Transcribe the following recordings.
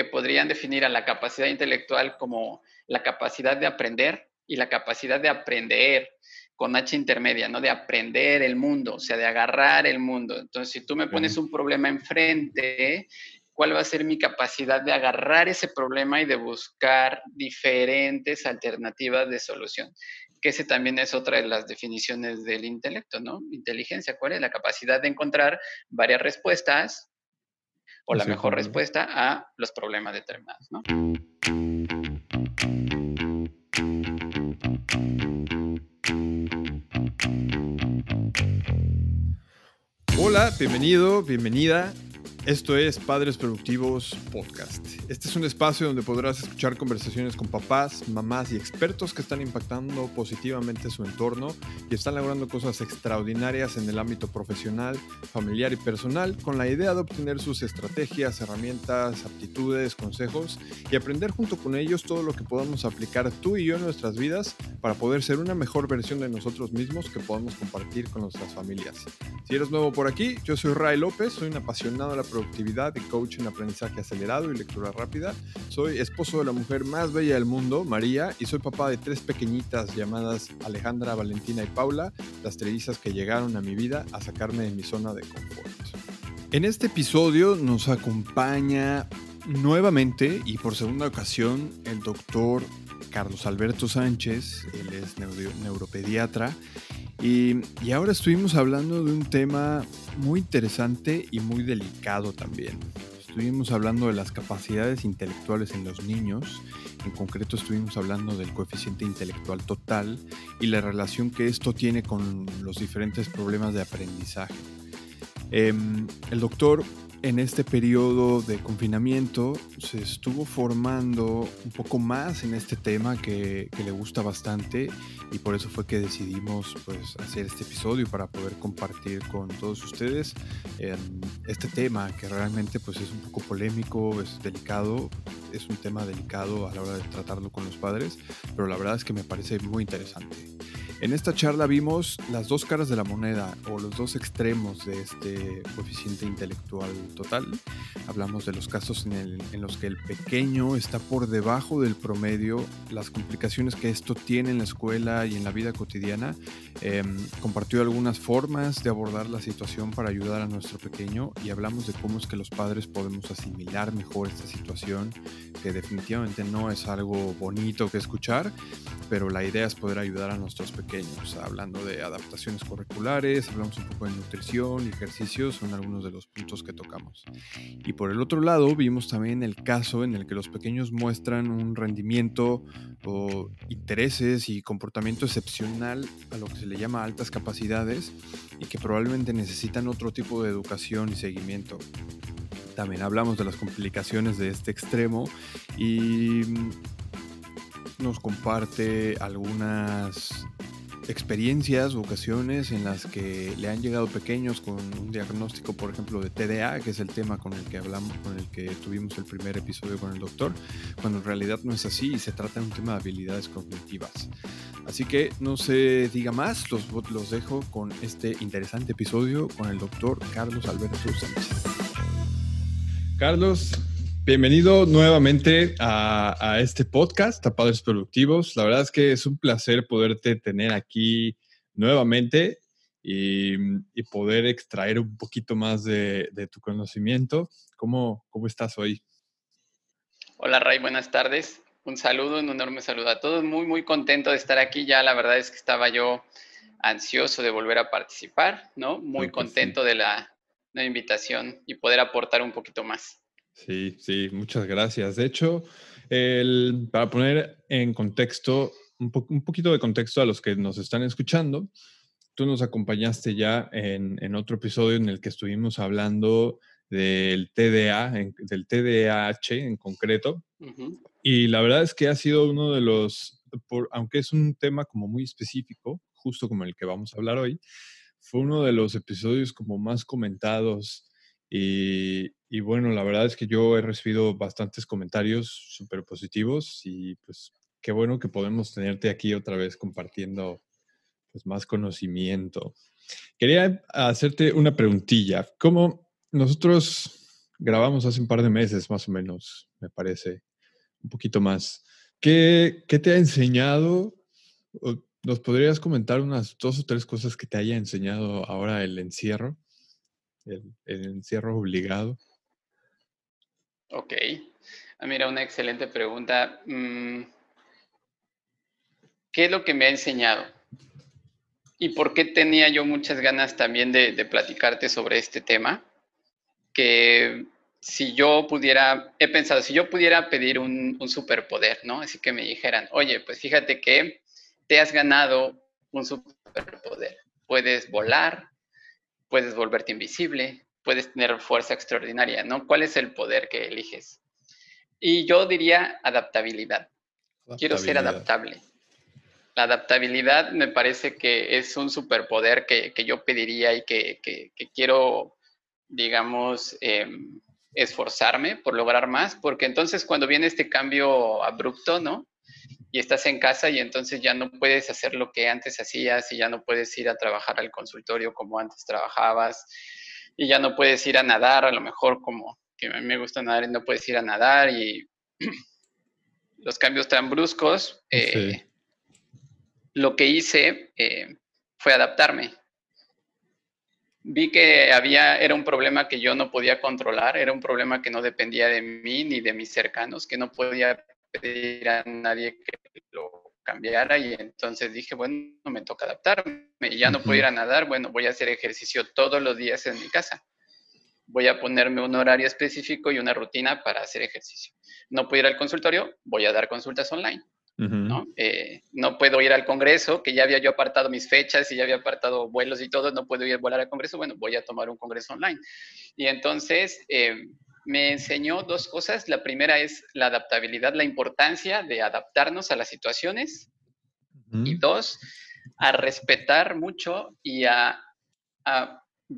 que podrían definir a la capacidad intelectual como la capacidad de aprender y la capacidad de aprender con H intermedia, ¿no? De aprender el mundo, o sea, de agarrar el mundo. Entonces, si tú me pones un problema enfrente, ¿cuál va a ser mi capacidad de agarrar ese problema y de buscar diferentes alternativas de solución? Que ese también es otra de las definiciones del intelecto, ¿no? Inteligencia, ¿cuál es la capacidad de encontrar varias respuestas o la mejor respuesta a los problemas determinados, ¿no? Hola, bienvenido, bienvenida esto es Padres Productivos Podcast. Este es un espacio donde podrás escuchar conversaciones con papás, mamás y expertos que están impactando positivamente su entorno y están logrando cosas extraordinarias en el ámbito profesional, familiar y personal con la idea de obtener sus estrategias, herramientas, aptitudes, consejos y aprender junto con ellos todo lo que podamos aplicar tú y yo en nuestras vidas para poder ser una mejor versión de nosotros mismos que podamos compartir con nuestras familias. Si eres nuevo por aquí, yo soy Ray López, soy un apasionado de la productividad y coach en aprendizaje acelerado y lectura rápida. Soy esposo de la mujer más bella del mundo, María, y soy papá de tres pequeñitas llamadas Alejandra, Valentina y Paula, las trellizas que llegaron a mi vida a sacarme de mi zona de confort. En este episodio nos acompaña nuevamente y por segunda ocasión el doctor Carlos Alberto Sánchez, él es neuropediatra y, ahora estuvimos hablando de un tema muy interesante y muy delicado también. Estuvimos hablando de las capacidades intelectuales en los niños, en concreto estuvimos hablando del coeficiente intelectual total y la relación que esto tiene con los diferentes problemas de aprendizaje. Em, el doctor en este periodo de confinamiento se estuvo formando un poco más en este tema que, le gusta bastante y por eso fue que decidimos pues, hacer este episodio para poder compartir con todos ustedes este tema que realmente pues, es un poco polémico, es delicado, es un tema delicado a la hora de tratarlo con los padres, pero la verdad es que me parece muy interesante. En esta charla vimos las dos caras de la moneda o los dos extremos de este coeficiente intelectual total. Hablamos de los casos en, los que el pequeño está por debajo del promedio, las complicaciones que esto tiene en la escuela y en la vida cotidiana. Em, compartió algunas formas de abordar la situación para ayudar a nuestro pequeño y hablamos de cómo es que los padres podemos asimilar mejor esta situación, que definitivamente no es algo bonito que escuchar, pero la idea es poder ayudar a nuestros pequeños hablando de adaptaciones curriculares, hablamos un poco de nutrición ejercicios, son algunos de los puntos que tocamos. Y por el otro lado, vimos también el caso en el que los pequeños muestran un rendimiento o intereses y comportamiento excepcional a lo que se le llama altas capacidades y que probablemente necesitan otro tipo de educación y seguimiento también hablamos de las complicaciones de este extremo y nos comparte algunas experiencias ocasiones en las que le han llegado pequeños con un diagnóstico, por ejemplo, de TDA, que es el tema con el que hablamos, con el que tuvimos el primer episodio con el doctor, cuando en realidad no es así y se trata de un tema de habilidades cognitivas. Así que no se diga más, los, los dejo con este interesante episodio con el doctor Carlos Alberto Sánchez. Carlos, Bienvenido nuevamente a, este podcast, a Padres Productivos. La verdad es que es un placer poderte tener aquí nuevamente y, poder extraer un poquito más de, tu conocimiento. ¿Cómo, ¿Cómo estás hoy? Hola Ray, buenas tardes. Un saludo, un enorme saludo a todos. Muy, muy contento de estar aquí. Ya la verdad es que estaba yo ansioso de volver a participar, ¿no? Muy contento de la invitación y poder aportar un poquito más. Sí, sí, muchas gracias. De hecho, para poner en contexto, un, poquito de contexto a los que nos están escuchando, tú nos acompañaste ya en, otro episodio en el que estuvimos hablando del TDA, del TDAH en concreto. Y la verdad es que ha sido uno de los, aunque es un tema como muy específico, justo como el que vamos a hablar hoy, fue uno de los episodios como más comentados y, bueno, la verdad es que yo he recibido bastantes comentarios súper positivos y pues qué bueno que podemos tenerte aquí otra vez compartiendo pues más conocimiento. Quería hacerte una preguntilla. ¿Cómo nosotros grabamos hace un par de meses más o menos me parece, un poquito más. ¿Qué, qué te ha enseñado? ¿Nos podrías comentar unas dos o tres cosas que te haya enseñado ahora el encierro? El, encierro obligado. Ok. Ah, mira, una excelente pregunta. Mm, ¿Qué es lo que me ha enseñado? ¿Y por qué tenía yo muchas ganas también de, platicarte sobre este tema? Que si yo pudiera, he pensado, si yo pudiera pedir un, un, superpoder, ¿no? Así que me dijeran, oye, pues fíjate que te has ganado un superpoder. Puedes volar, puedes volverte invisible, puedes tener fuerza extraordinaria, ¿no? ¿Cuál es el poder que eliges? Y yo diría adaptabilidad. Quiero ser adaptable. La adaptabilidad me parece que es un superpoder que, yo pediría y que, quiero, digamos, em, esforzarme por lograr más, porque entonces cuando viene este cambio abrupto, ¿no? Y estás en casa y entonces ya no puedes hacer lo que antes hacías y ya no puedes ir a trabajar al consultorio como antes trabajabas y ya no puedes ir a nadar, a lo mejor como que a mí me gusta nadar y no puedes ir a nadar y los cambios tan bruscos. Eh, lo que hice eh, fue adaptarme. Vi que había, era un problema que yo no podía controlar, era un problema que no dependía de mí ni de mis cercanos, que no podía pedir a nadie que lo cambiara y entonces dije, bueno, me toca adaptarme y ya no puedo ir a nadar, bueno, voy a hacer ejercicio todos los días en mi casa. Voy a ponerme un horario específico y una rutina para hacer ejercicio. No puedo ir al consultorio, voy a dar consultas online. ¿no? Eh, no puedo ir al Congreso, que ya había yo apartado mis fechas y ya había apartado vuelos y todo, no puedo ir a volar al Congreso, bueno, voy a tomar un Congreso online. Y entonces eh, me enseñó dos cosas. La primera es la adaptabilidad, la importancia de adaptarnos a las situaciones. Y dos, a respetar mucho y a,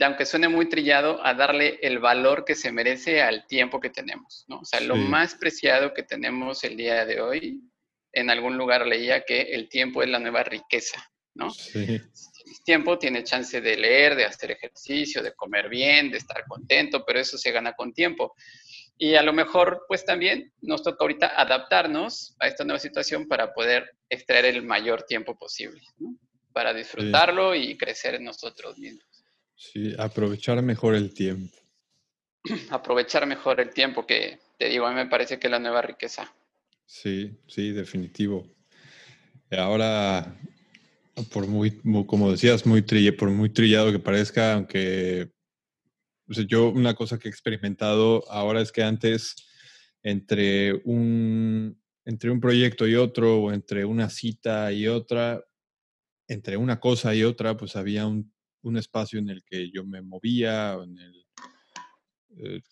aunque suene muy trillado, a darle el valor que se merece al tiempo que tenemos, ¿no? O sea, lo más preciado que tenemos el día de hoy, en algún lugar leía que el tiempo es la nueva riqueza, ¿no? Sí tiempo, tiene chance de leer, de hacer ejercicio, de comer bien, de estar contento, pero eso se gana con tiempo. Y a lo mejor, pues también nos toca ahorita adaptarnos a esta nueva situación para poder extraer el mayor tiempo posible, ¿no? para disfrutarlo y crecer en nosotros mismos. Sí, aprovechar mejor el tiempo. Aprovechar mejor el tiempo, que te digo, a mí me parece que es la nueva riqueza. Sí, sí, definitivo. Ahora por muy, como decías, muy por muy trillado que parezca, aunque yo una cosa que he experimentado ahora es que antes entre un, entre un proyecto y otro, o entre una cita y otra, entre una cosa y otra, pues había un, un espacio en el que yo me movía, en el, eh,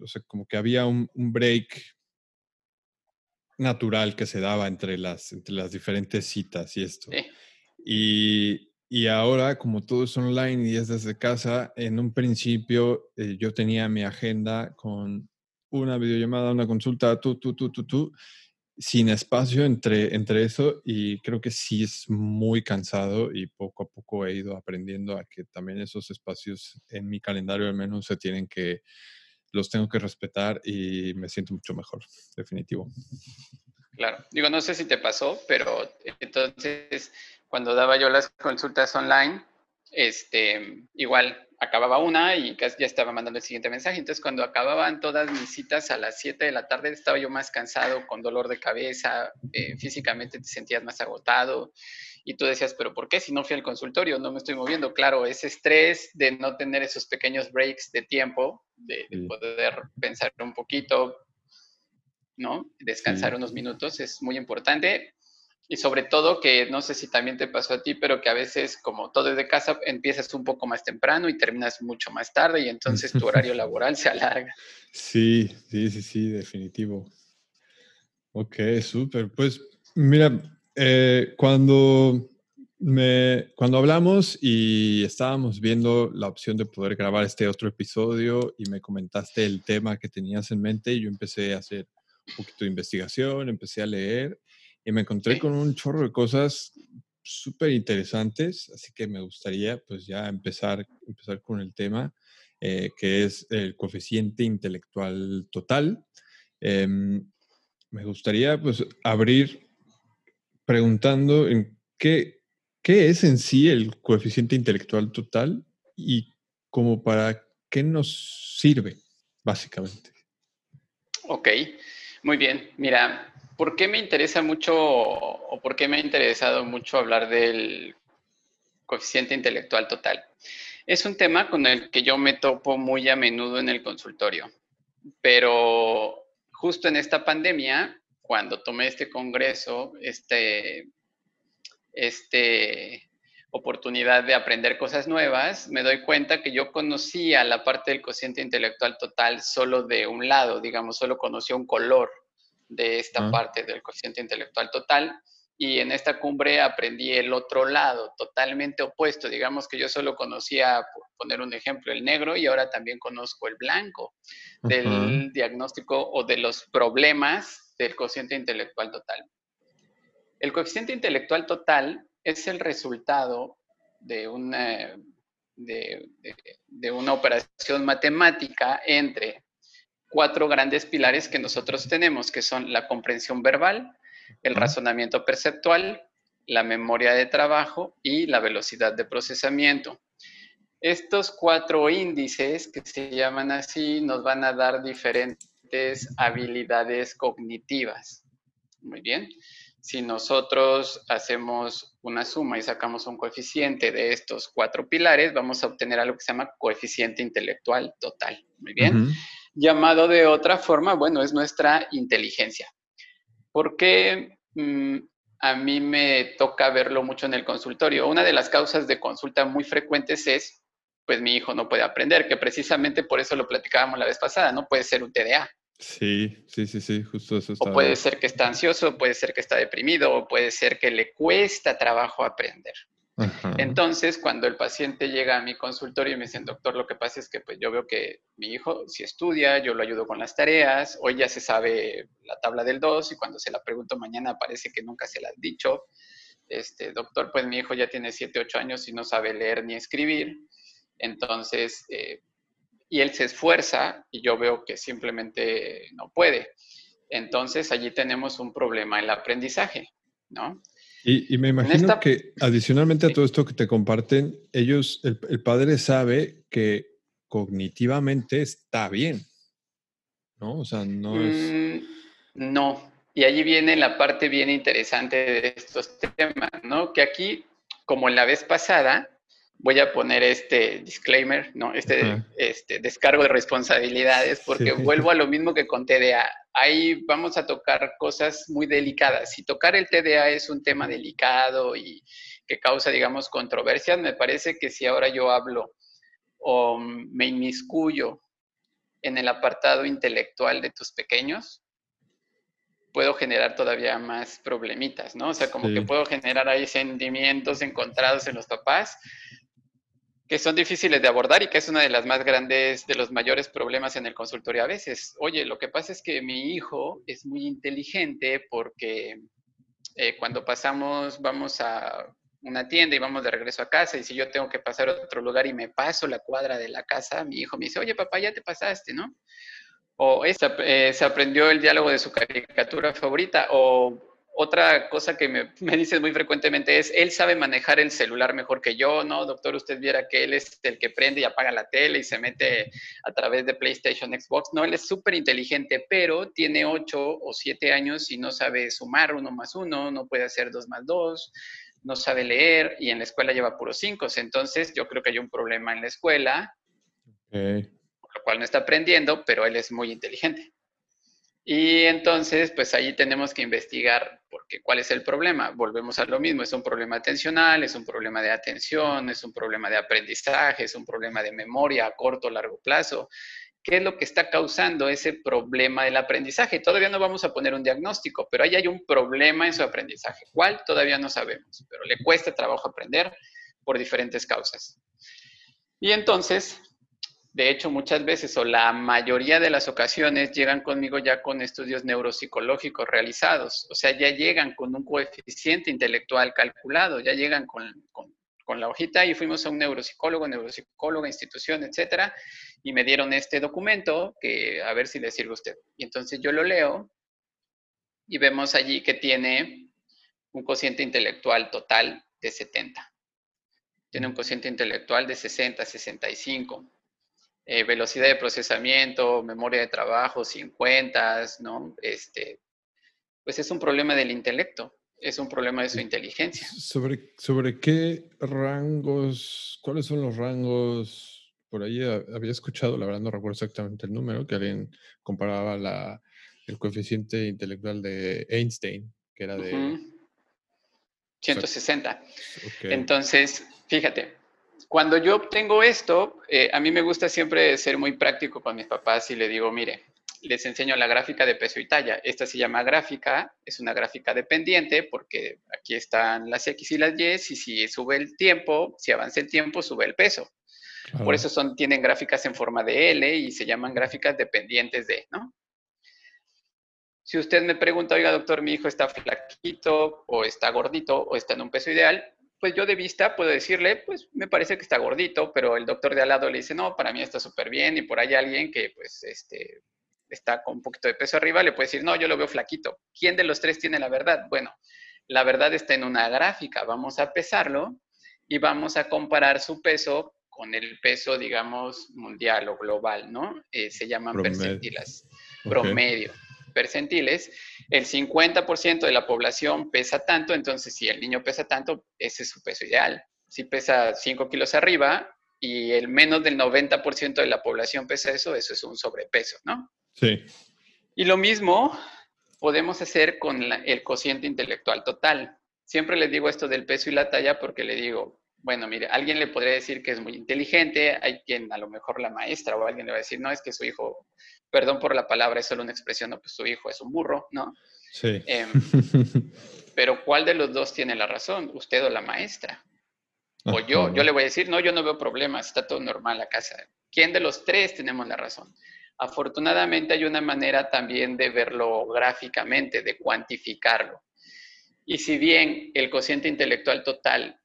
o sea, como que había un, un, break natural que se daba entre las, entre las diferentes citas y esto. Y, y, ahora, como todo es online y es desde casa, en un principio eh, yo tenía mi agenda con una videollamada, una consulta, tú, tú, tú, tú, tú, sin espacio entre, entre eso y creo que sí es muy cansado y poco a poco he ido aprendiendo a que también esos espacios en mi calendario al menos se tienen que, los tengo que respetar y me siento mucho mejor, definitivo. Claro, digo, no sé si te pasó, pero entonces cuando daba yo las consultas online, este, igual acababa una y ya estaba mandando el siguiente mensaje. Entonces, cuando acababan todas mis citas a las 7 de la tarde, estaba yo más cansado, con dolor de cabeza, eh, físicamente te sentías más agotado. Y tú decías, pero ¿por qué si no fui al consultorio? No me estoy moviendo. Claro, ese estrés de no tener esos pequeños breaks de tiempo, de, poder pensar un poquito, ¿no? Descansar unos minutos es muy importante. Y sobre todo que no sé si también te pasó a ti, pero que a veces como todo es de casa, empiezas un poco más temprano y terminas mucho más tarde y entonces tu horario laboral se alarga. Sí, sí, sí, sí, definitivo. Ok, súper. Pues mira, eh, cuando, me, cuando hablamos y estábamos viendo la opción de poder grabar este otro episodio y me comentaste el tema que tenías en mente, yo empecé a hacer un poquito de investigación, empecé a leer y me encontré con un chorro de cosas súper interesantes, así que me gustaría pues ya empezar, empezar con el tema, eh, que es el coeficiente intelectual total. Em, me gustaría pues abrir preguntando en qué, qué es en sí el coeficiente intelectual total y como para qué nos sirve, básicamente. Ok, muy bien. Mira, ¿por qué me interesa mucho o por qué me ha interesado mucho hablar del coeficiente intelectual total? Es un tema con el que yo me topo muy a menudo en el consultorio, pero justo en esta pandemia, cuando tomé este congreso, este, este oportunidad de aprender cosas nuevas, me doy cuenta que yo conocía la parte del cociente intelectual total solo de un lado, digamos, solo conocía un color de esta parte del cociente intelectual total y en esta cumbre aprendí el otro lado, totalmente opuesto. Digamos que yo solo conocía, por poner un ejemplo, el negro y ahora también conozco el blanco del diagnóstico o de los problemas del coeficiente intelectual total. El coeficiente intelectual total es el resultado de una, de, de una operación matemática entre cuatro grandes pilares que nosotros tenemos, que son la comprensión verbal, el razonamiento perceptual, la memoria de trabajo y la velocidad de procesamiento. Estos cuatro índices, que se llaman así, nos van a dar diferentes habilidades cognitivas. Muy bien. Si nosotros hacemos una suma y sacamos un coeficiente de estos cuatro pilares, vamos a obtener algo que se llama coeficiente intelectual total. Muy bien. Llamado de otra forma, bueno, es nuestra inteligencia. ¿Por qué mm, a mí me toca verlo mucho en el consultorio? Una de las causas de consulta muy frecuentes es, pues mi hijo no puede aprender, que precisamente por eso lo platicábamos la vez pasada, ¿no? Puede ser un TDA. Sí, sí, sí, sí, justo eso. Está... O puede ser que está ansioso, puede ser que está deprimido, o puede ser que le cuesta trabajo aprender. Entonces, cuando el paciente llega a mi consultorio y me dice, doctor, lo que pasa es que pues yo veo que mi hijo si estudia, yo lo ayudo con las tareas, hoy ya se sabe la tabla del 2 y cuando se la pregunto mañana parece que nunca se la ha dicho. Este, doctor, pues mi hijo ya tiene 7, 8 años y no sabe leer ni escribir. Entonces, eh, y él se esfuerza y yo veo que simplemente no puede. Entonces, allí tenemos un problema en el aprendizaje, ¿no? Y, me imagino que adicionalmente a todo esto que te comparten, ellos, el, padre sabe que cognitivamente está bien, ¿no? O sea, no es... Mm, no, y allí viene la parte bien interesante de estos temas, ¿no? Que aquí, como en la vez pasada, voy a poner este disclaimer, ¿no? Este, este descargo de responsabilidades, porque vuelvo a lo mismo que con TDA. Ahí vamos a tocar cosas muy delicadas. Si tocar el TDA es un tema delicado y que causa, digamos, controversias, me parece que si ahora yo hablo o me inmiscuyo en el apartado intelectual de tus pequeños, puedo generar todavía más problemitas, ¿no? O sea, como que puedo generar ahí sentimientos encontrados en los papás que son difíciles de abordar y que es una de las más grandes, de los mayores problemas en el consultorio a veces. Oye, lo que pasa es que mi hijo es muy inteligente porque eh, cuando pasamos, vamos a una tienda y vamos de regreso a casa y si yo tengo que pasar a otro lugar y me paso la cuadra de la casa, mi hijo me dice, oye papá, ya te pasaste, ¿no? O eh, se aprendió el diálogo de su caricatura favorita o otra cosa que me, me dices muy frecuentemente es, él sabe manejar el celular mejor que yo, ¿no? Doctor, usted viera que él es el que prende y apaga la tele y se mete a través de PlayStation, Xbox. No, él es súper inteligente, pero tiene ocho o siete años y no sabe sumar uno más uno, no puede hacer dos más dos, no sabe leer y en la escuela lleva puros cinco. Entonces, yo creo que hay un problema en la escuela, por lo cual no está aprendiendo, pero él es muy inteligente. Y entonces, pues ahí tenemos que investigar porque cuál es el problema. Volvemos a lo mismo, es un problema atencional, es un problema de atención, es un problema de aprendizaje, es un problema de memoria a corto o largo plazo. ¿Qué es lo que está causando ese problema del aprendizaje? Todavía no vamos a poner un diagnóstico, pero ahí hay un problema en su aprendizaje. ¿Cuál? Todavía no sabemos, pero le cuesta trabajo aprender por diferentes causas. Y entonces, de hecho, muchas veces o la mayoría de las ocasiones llegan conmigo ya con estudios neuropsicológicos realizados, o sea, ya llegan con un coeficiente intelectual calculado, ya llegan con, con la hojita y fuimos a un neuropsicólogo, neuropsicóloga, institución, etcétera, y me dieron este documento que a ver si le sirve a usted. Y entonces yo lo leo y vemos allí que tiene un cociente intelectual total de 70. Tiene un cociente intelectual de 60, 65. Eh, velocidad de procesamiento, memoria de trabajo, 50, ¿no? Este, pues es un problema del intelecto es un problema de su inteligencia. ¿Sobre, sobre qué rangos, cuáles son los rangos? Por ahí había escuchado, la verdad no recuerdo exactamente el número, que alguien comparaba la, el coeficiente intelectual de Einstein, que era de... 160. Entonces, fíjate, cuando yo obtengo esto, eh, a mí me gusta siempre ser muy práctico con mis papás y le digo, mire, les enseño la gráfica de peso y talla. Esta se llama gráfica, es una gráfica dependiente porque aquí están las X y las Y y si sube el tiempo, si avanza el tiempo, sube el peso. Por eso son, tienen gráficas en forma de L y se llaman gráficas dependientes de, ¿no? Si usted me pregunta, oiga, doctor, mi hijo está flaquito o está gordito o está en un peso ideal, pues yo de vista puedo decirle, pues me parece que está gordito, pero el doctor de al lado le dice, no, para mí está súper bien y por ahí alguien que pues este, está con un poquito de peso arriba, le puede decir, no, yo lo veo flaquito. ¿Quién de los tres tiene la verdad? Bueno, la verdad está en una gráfica. Vamos a pesarlo y vamos a comparar su peso con el peso, digamos, mundial o global, ¿no? Eh, se llaman percentiles. Promedio. Percentiles. El 50% de la población pesa tanto, entonces si el niño pesa tanto, ese es su peso ideal. Si pesa 5 kilos arriba y el menos del 90% de la población pesa eso, eso es un sobrepeso, ¿no? Sí. Y lo mismo podemos hacer con el cociente intelectual total. Siempre les digo esto del peso y la talla porque le digo, bueno, mire, alguien le podría decir que es muy inteligente, hay quien a lo mejor la maestra o alguien le va a decir, no, es que su hijo, perdón por la palabra, es solo una expresión, no, pues su hijo es un burro, ¿no? Sí. Em, pero ¿cuál de los dos tiene la razón? ¿Usted o la maestra? O yo, yo le voy a decir, no, yo no veo problemas, está todo normal la casa. ¿Quién de los tres tenemos la razón? Afortunadamente hay una manera también de verlo gráficamente, de cuantificarlo. Y si bien el cociente intelectual total,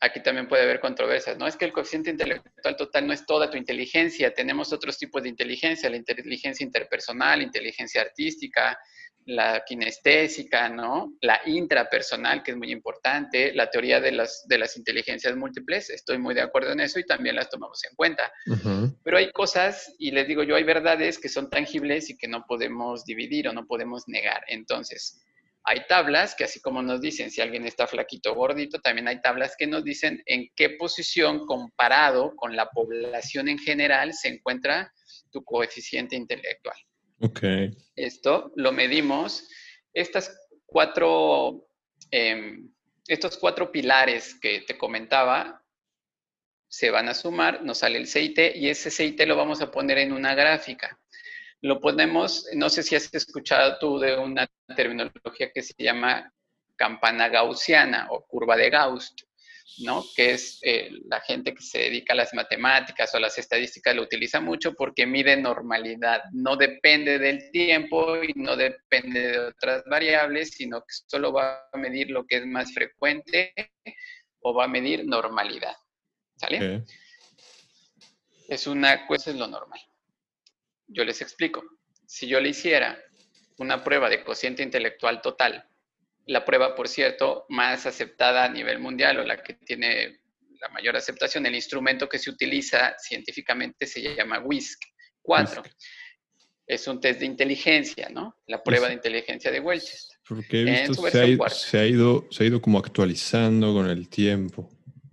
aquí también puede haber controversias, no es que el cociente intelectual total no es toda tu inteligencia, tenemos otros tipos de inteligencia, la inteligencia interpersonal, inteligencia artística, la kinestésica, ¿no? La intrapersonal, que es muy importante, la teoría de las, de las inteligencias múltiples, estoy muy de acuerdo en eso y también las tomamos en cuenta. Pero hay cosas, y les digo yo, hay verdades que son tangibles y que no podemos dividir o no podemos negar. Entonces, hay tablas que así como nos dicen si alguien está flaquito o gordito, también hay tablas que nos dicen en qué posición comparado con la población en general se encuentra tu coeficiente intelectual. Ok. Esto lo medimos. Estas cuatro, em, estos cuatro pilares que te comentaba se van a sumar, nos sale el CIT y ese CIT lo vamos a poner en una gráfica. Lo ponemos, no sé si has escuchado tú de una terminología que se llama campana gaussiana o curva de Gauss. ¿no? Que es eh, la gente que se dedica a las matemáticas o a las estadísticas lo utiliza mucho porque mide normalidad. No depende del tiempo y no depende de otras variables, sino que solo va a medir lo que es más frecuente o va a medir normalidad. ¿Sale? Es una, pues es lo normal. Yo les explico. Si yo le hiciera una prueba de cociente intelectual total la prueba, por cierto, más aceptada a nivel mundial o la que tiene la mayor aceptación, el instrumento que se utiliza científicamente se llama WISC 4. Es un test de inteligencia, ¿no? La prueba de inteligencia de Welchester. Porque he visto se ha ido, se ha ido como actualizando con el tiempo.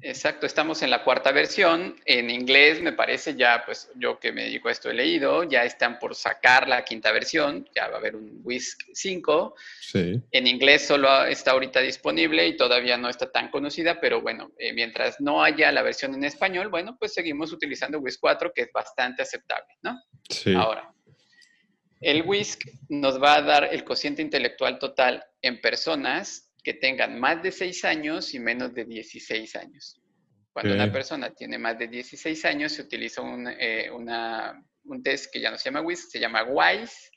Exacto, estamos en la cuarta versión. En inglés, me parece ya, pues yo que me dedico a esto he leído, ya están por sacar la quinta versión, ya va a haber un WISC 5. Sí. En inglés solo está ahorita disponible y todavía no está tan conocida, pero bueno, eh, mientras no haya la versión en español, bueno, pues seguimos utilizando WISC 4, que es bastante aceptable, ¿no? Sí. Ahora, el WISC nos va a dar el cociente intelectual total en personas que tengan más de 6 años y menos de 16 años. Cuando una persona tiene más de 16 años, se utiliza un, eh, un test que ya no se llama WIS, se llama WISE.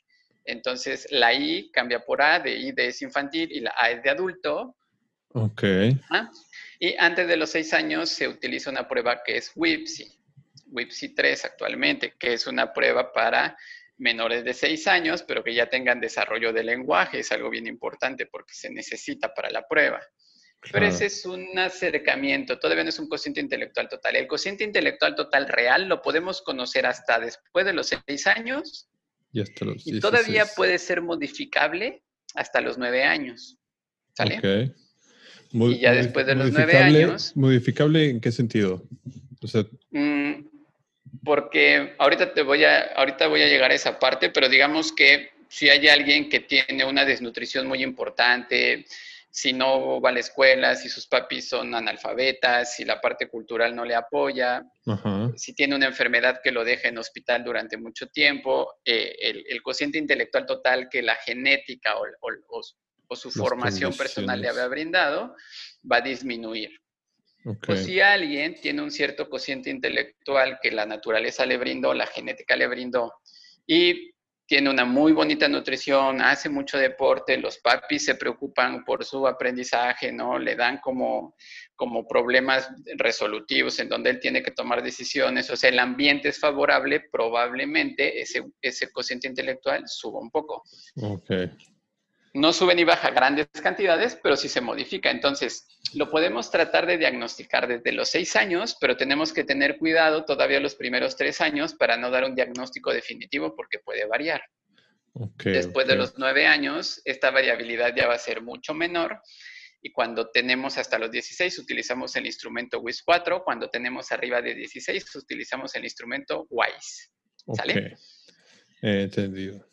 Entonces, la I cambia por A, de I de es infantil y la A es de adulto. Ok. Y antes de los seis años se utiliza una prueba que es WIPSI, WIPSI 3 actualmente, que es una prueba para menores de seis años, pero que ya tengan desarrollo de lenguaje, es algo bien importante porque se necesita para la prueba. Pero ese es un acercamiento, todavía no es un cociente intelectual total. El cociente intelectual total real lo podemos conocer hasta después de los seis años y, hasta los y todavía puede ser modificable hasta los nueve años. ¿Sale? Okay. y ya después de los nueve años. ¿Modificable en qué sentido? O sea, mm, porque ahorita te voy a, ahorita voy a llegar a esa parte, pero digamos que si hay alguien que tiene una desnutrición muy importante, si no va a la escuela, si sus papis son analfabetas, si la parte cultural no le apoya, si tiene una enfermedad que lo deja en hospital durante mucho tiempo, eh, el, cociente intelectual total que la genética o, su formación personal le había brindado va a disminuir. O si alguien tiene un cierto cociente intelectual que la naturaleza le brindó, la genética le brindó, y tiene una muy bonita nutrición, hace mucho deporte, los papis se preocupan por su aprendizaje, ¿no? Le dan como, como problemas resolutivos en donde él tiene que tomar decisiones, o sea, el ambiente es favorable, probablemente ese, ese cociente intelectual suba un poco. Okay. No sube ni baja grandes cantidades, pero sí se modifica. Entonces, lo podemos tratar de diagnosticar desde los seis años, pero tenemos que tener cuidado todavía los primeros tres años para no dar un diagnóstico definitivo porque puede variar. Después de los nueve años, esta variabilidad ya va a ser mucho menor. Y cuando tenemos hasta los 16, utilizamos el instrumento WIS 4. Cuando tenemos arriba de 16, utilizamos el instrumento WISE. ¿Sale? entendido.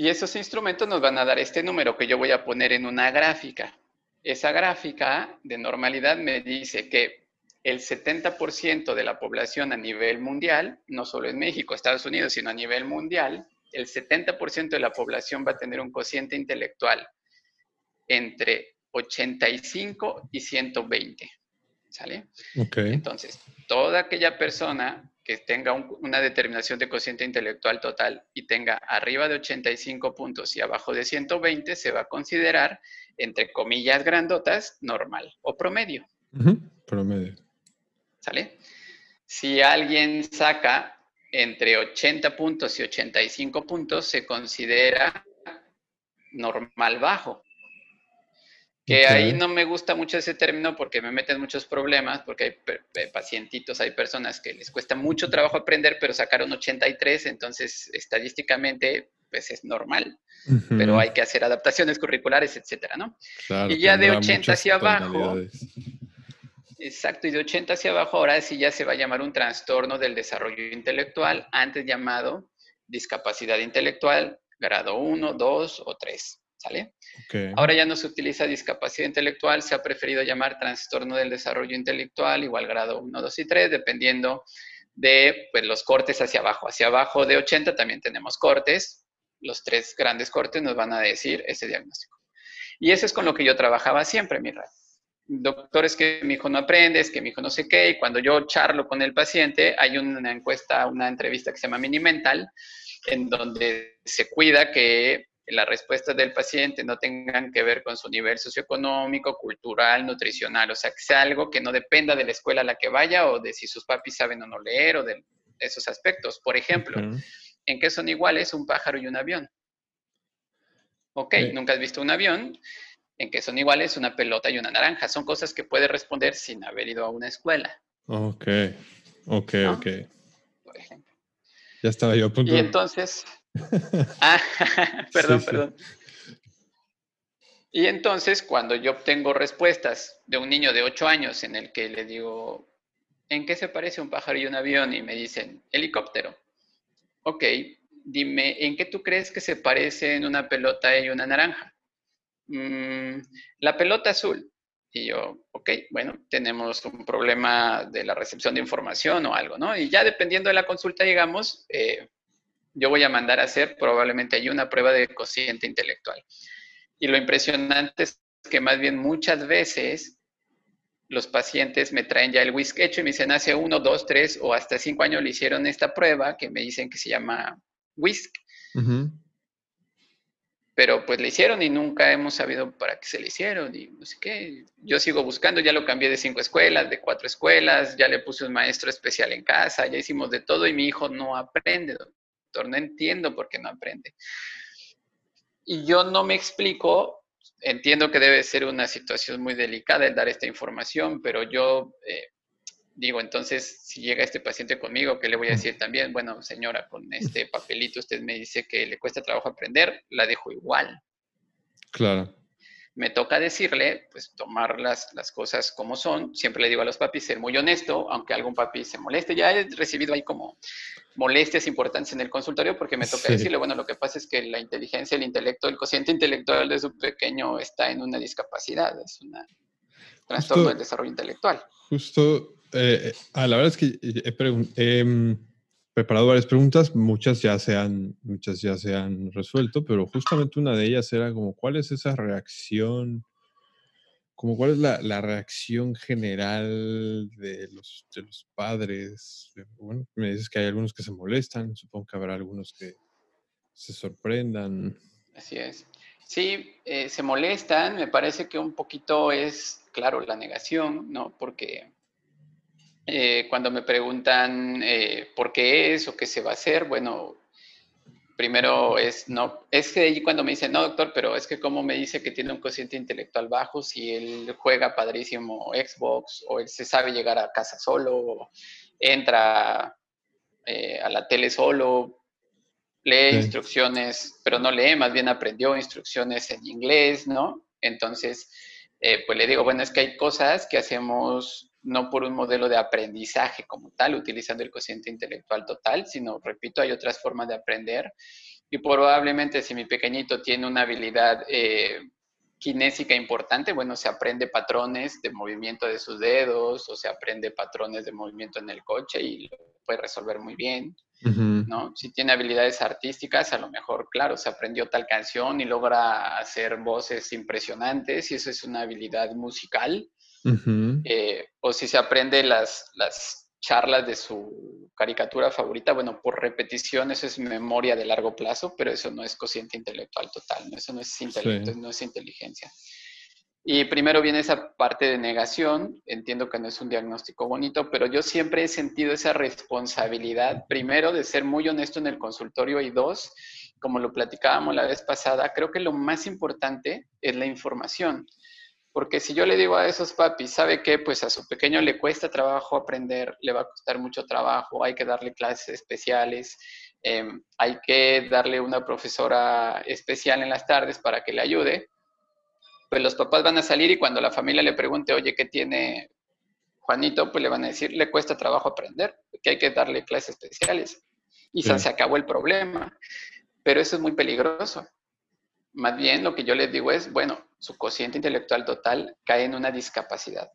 Y esos instrumentos nos van a dar este número que yo voy a poner en una gráfica. Esa gráfica de normalidad me dice que el 70% de la población a nivel mundial, no solo en México, Estados Unidos, sino a nivel mundial, el 70% de la población va a tener un cociente intelectual entre 85 y 120. ¿Sale? Entonces, toda aquella persona que tenga una determinación de cociente intelectual total y tenga arriba de 85 puntos y abajo de 120, se va a considerar entre comillas grandotas, normal o promedio. Promedio. ¿Sale? Si alguien saca entre 80 puntos y 85 puntos, se considera normal bajo. Que ahí no me gusta mucho ese término porque me meten muchos problemas, porque hay pacientitos, hay personas que les cuesta mucho trabajo aprender, pero sacaron 83, entonces estadísticamente pues es normal, pero hay que hacer adaptaciones curriculares, etcétera, ¿no? y ya de 80 hacia abajo, exacto, y de 80 hacia abajo ahora sí ya se va a llamar un trastorno del desarrollo intelectual, antes llamado discapacidad intelectual, grado 1, 2 o 3, ¿sale? Ahora ya no se utiliza discapacidad intelectual, se ha preferido llamar trastorno del desarrollo intelectual, igual grado 1, 2 y 3, dependiendo de pues, los cortes hacia abajo. Hacia abajo de 80 también tenemos cortes, los tres grandes cortes nos van a decir ese diagnóstico. Y eso es con lo que yo trabajaba siempre, mi Doctor, es que mi hijo no aprende, es que mi hijo no sé qué, y cuando yo charlo con el paciente, hay una encuesta, una entrevista que se llama Mini Mental, en donde se cuida que las respuestas del paciente no tengan que ver con su nivel socioeconómico, cultural, nutricional, o sea, que sea algo que no dependa de la escuela a la que vaya o de si sus papis saben o no leer o de esos aspectos. Por ejemplo, ¿En qué son iguales un pájaro y un avión? Ok, nunca has visto un avión. ¿En qué son iguales una pelota y una naranja? Son cosas que puede responder sin haber ido a una escuela. Ok, ok, ok. Por ejemplo. Ya estaba yo a punto. Y entonces... ah, perdón, perdón. Y entonces, cuando yo obtengo respuestas de un niño de 8 años en el que le digo, ¿en qué se parece un pájaro y un avión? Y me dicen, helicóptero ok, dime, ¿en qué tú crees que se parecen una pelota y una naranja? Mm, la pelota azul. Y yo, ok, bueno, tenemos un problema de la recepción de información o algo, ¿no? Y ya dependiendo de la consulta, digamos, eh, yo voy a mandar a hacer probablemente ahí una prueba de cociente intelectual. Y lo impresionante es que más bien muchas veces los pacientes me traen ya el WISC hecho y me dicen hace uno, dos, tres o hasta cinco años le hicieron esta prueba que me dicen que se llama WISC. pero pues le hicieron y nunca hemos sabido para qué se le hicieron y no sé qué. Yo sigo buscando, ya lo cambié de cinco escuelas, de cuatro escuelas, ya le puse un maestro especial en casa, ya hicimos de todo y mi hijo no aprende, doctor, no entiendo por qué no aprende. Y yo no me explico, entiendo que debe ser una situación muy delicada el dar esta información, pero yo eh, digo, entonces, si llega este paciente conmigo, ¿qué le voy a decir también? Bueno, señora, con este papelito usted me dice que le cuesta trabajo aprender, la dejo igual. Claro. Me toca decirle, pues, tomar las, las cosas como son. Siempre le digo a los papis ser muy honesto, aunque algún papi se moleste. Ya he recibido ahí como molestias importantes en el consultorio porque me toca decirle, bueno, lo que pasa es que la inteligencia, el intelecto, el cociente intelectual de su pequeño está en una discapacidad, es un trastorno del desarrollo intelectual. Justo eh, a la verdad es que he, mm, preparado varias preguntas, muchas ya, se han, muchas ya se han resuelto, pero justamente una de ellas era como, ¿cuál es esa reacción? Como, ¿Cuál es la, reacción general de los, de los padres? Bueno, me dices que hay algunos que se molestan, supongo que habrá algunos que se sorprendan. Así es. Sí, eh, se molestan, me parece que un poquito es, claro, la negación, ¿no? Porque eh, cuando me preguntan eh, por qué es o qué se va a hacer, bueno, primero es, no, es que cuando me dicen, no, doctor, pero es que cómo me dice que tiene un cociente intelectual bajo si él juega padrísimo Xbox o él se sabe llegar a casa solo, o entra eh, a la tele solo, lee instrucciones, pero no lee, más bien aprendió instrucciones en inglés, ¿no? Entonces, pues le digo, bueno, es que hay cosas que hacemos no por un modelo de aprendizaje como tal, utilizando el cociente intelectual total, sino, repito, hay otras formas de aprender. Y probablemente si mi pequeñito tiene una habilidad eh, kinésica importante, bueno, se aprende patrones de movimiento de sus dedos o se aprende patrones de movimiento en el coche y lo puede resolver muy bien. ¿no? Si tiene habilidades artísticas, a lo mejor, claro, se aprendió tal canción y logra hacer voces impresionantes y eso es una habilidad musical eh, o si se aprende las, las charlas de su caricatura favorita, bueno, por repetición, eso es memoria de largo plazo, pero eso no es cociente intelectual total, eso no es intelecto, no es inteligencia. Y primero viene esa parte de negación, entiendo que no es un diagnóstico bonito, pero yo siempre he sentido esa responsabilidad, primero, de ser muy honesto en el consultorio y dos, como lo platicábamos la vez pasada, creo que lo más importante es la información. Porque si yo le digo a esos papis, ¿sabe qué? Pues a su pequeño le cuesta trabajo aprender, le va a costar mucho trabajo, hay que darle clases especiales, em, hay que darle una profesora especial en las tardes para que le ayude, pues los papás van a salir y cuando la familia le pregunte, oye, ¿qué tiene Juanito? Pues le van a decir, le cuesta trabajo aprender, que hay que darle clases especiales. Y se acabó el problema. Pero eso es muy peligroso. Más bien lo que yo les digo es, bueno, su cociente intelectual total cae en una discapacidad.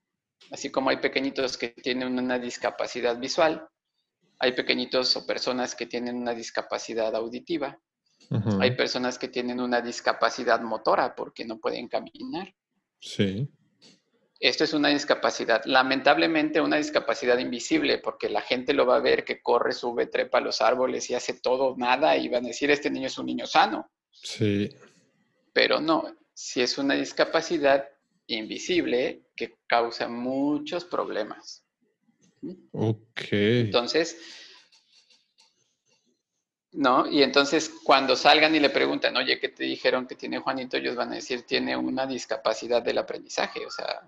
Así como hay pequeñitos que tienen una discapacidad visual, hay pequeñitos o personas que tienen una discapacidad auditiva, hay personas que tienen una discapacidad motora porque no pueden caminar. Sí. Esto es una discapacidad, lamentablemente una discapacidad invisible, porque la gente lo va a ver que corre, sube, trepa a los árboles y hace todo, nada, y van a decir, este niño es un niño sano. Sí. Pero no, si es una discapacidad invisible que causa muchos problemas. Ok. Entonces, ¿no? Y entonces cuando salgan y le preguntan, oye, ¿qué te dijeron que tiene Juanito? Ellos van a decir, tiene una discapacidad del aprendizaje, o sea,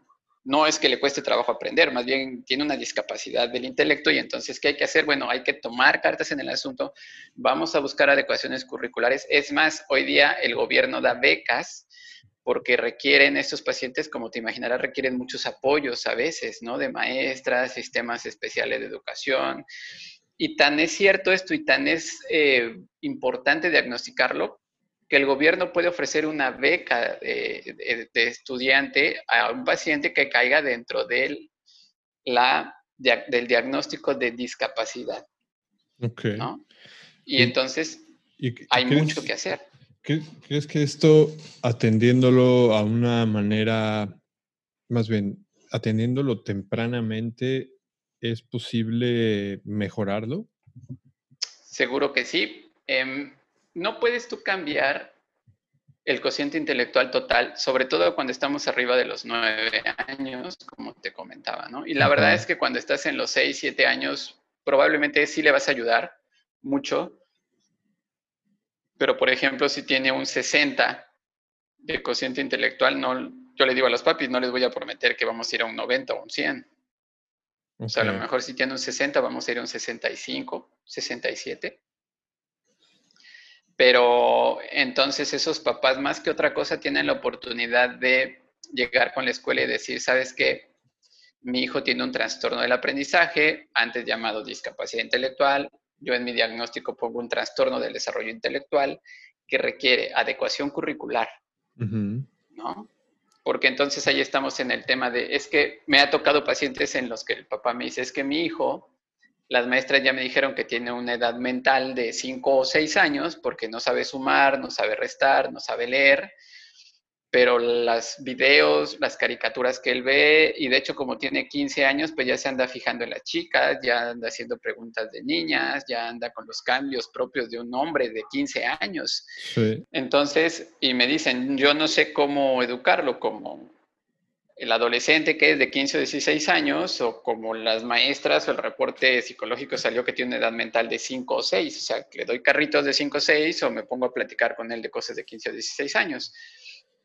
no es que le cueste trabajo aprender, más bien tiene una discapacidad del intelecto y entonces, ¿qué hay que hacer? Bueno, hay que tomar cartas en el asunto, vamos a buscar adecuaciones curriculares. Es más, hoy día el gobierno da becas porque requieren estos pacientes, como te imaginarás, requieren muchos apoyos a veces, ¿no? De maestras, sistemas especiales de educación. Y tan es cierto esto y tan es eh, importante diagnosticarlo que el gobierno puede ofrecer una beca de, estudiante a un paciente que caiga dentro del, la, del diagnóstico de discapacidad. Ok. ¿no? Y, entonces hay mucho que hacer. ¿Crees que esto, atendiéndolo a una manera, más bien, atendiéndolo tempranamente, es posible mejorarlo? Seguro que sí. Em, no puedes tú cambiar el cociente intelectual total, sobre todo cuando estamos arriba de los nueve años, como te comentaba, ¿no? Y la verdad es que cuando estás en los seis, siete años, probablemente sí le vas a ayudar mucho, pero por ejemplo, si tiene un 60 de cociente intelectual, no, yo le digo a los papis, no les voy a prometer que vamos a ir a un 90 o un 100. O sea, a lo mejor si tiene un 60, vamos a ir a un 65, 67. Pero entonces esos papás, más que otra cosa, tienen la oportunidad de llegar con la escuela y decir, ¿sabes qué? Mi hijo tiene un trastorno del aprendizaje, antes llamado discapacidad intelectual. Yo en mi diagnóstico pongo un trastorno del desarrollo intelectual que requiere adecuación curricular, ¿no? Porque entonces ahí estamos en el tema de, es que me ha tocado pacientes en los que el papá me dice, es que mi hijo las maestras ya me dijeron que tiene una edad mental de 5 o 6 años porque no sabe sumar, no sabe restar, no sabe leer, pero las videos, las caricaturas que él ve, y de hecho como tiene 15 años, pues ya se anda fijando en las chicas, ya anda haciendo preguntas de niñas, ya anda con los cambios propios de un hombre de 15 años. Entonces, y me dicen, yo no sé cómo educarlo, como el adolescente que es de 15 o 16 años, o como las maestras o el reporte psicológico salió que tiene una edad mental de 5 o 6, o sea, le doy carritos de 5 o 6 o me pongo a platicar con él de cosas de 15 o 16 años.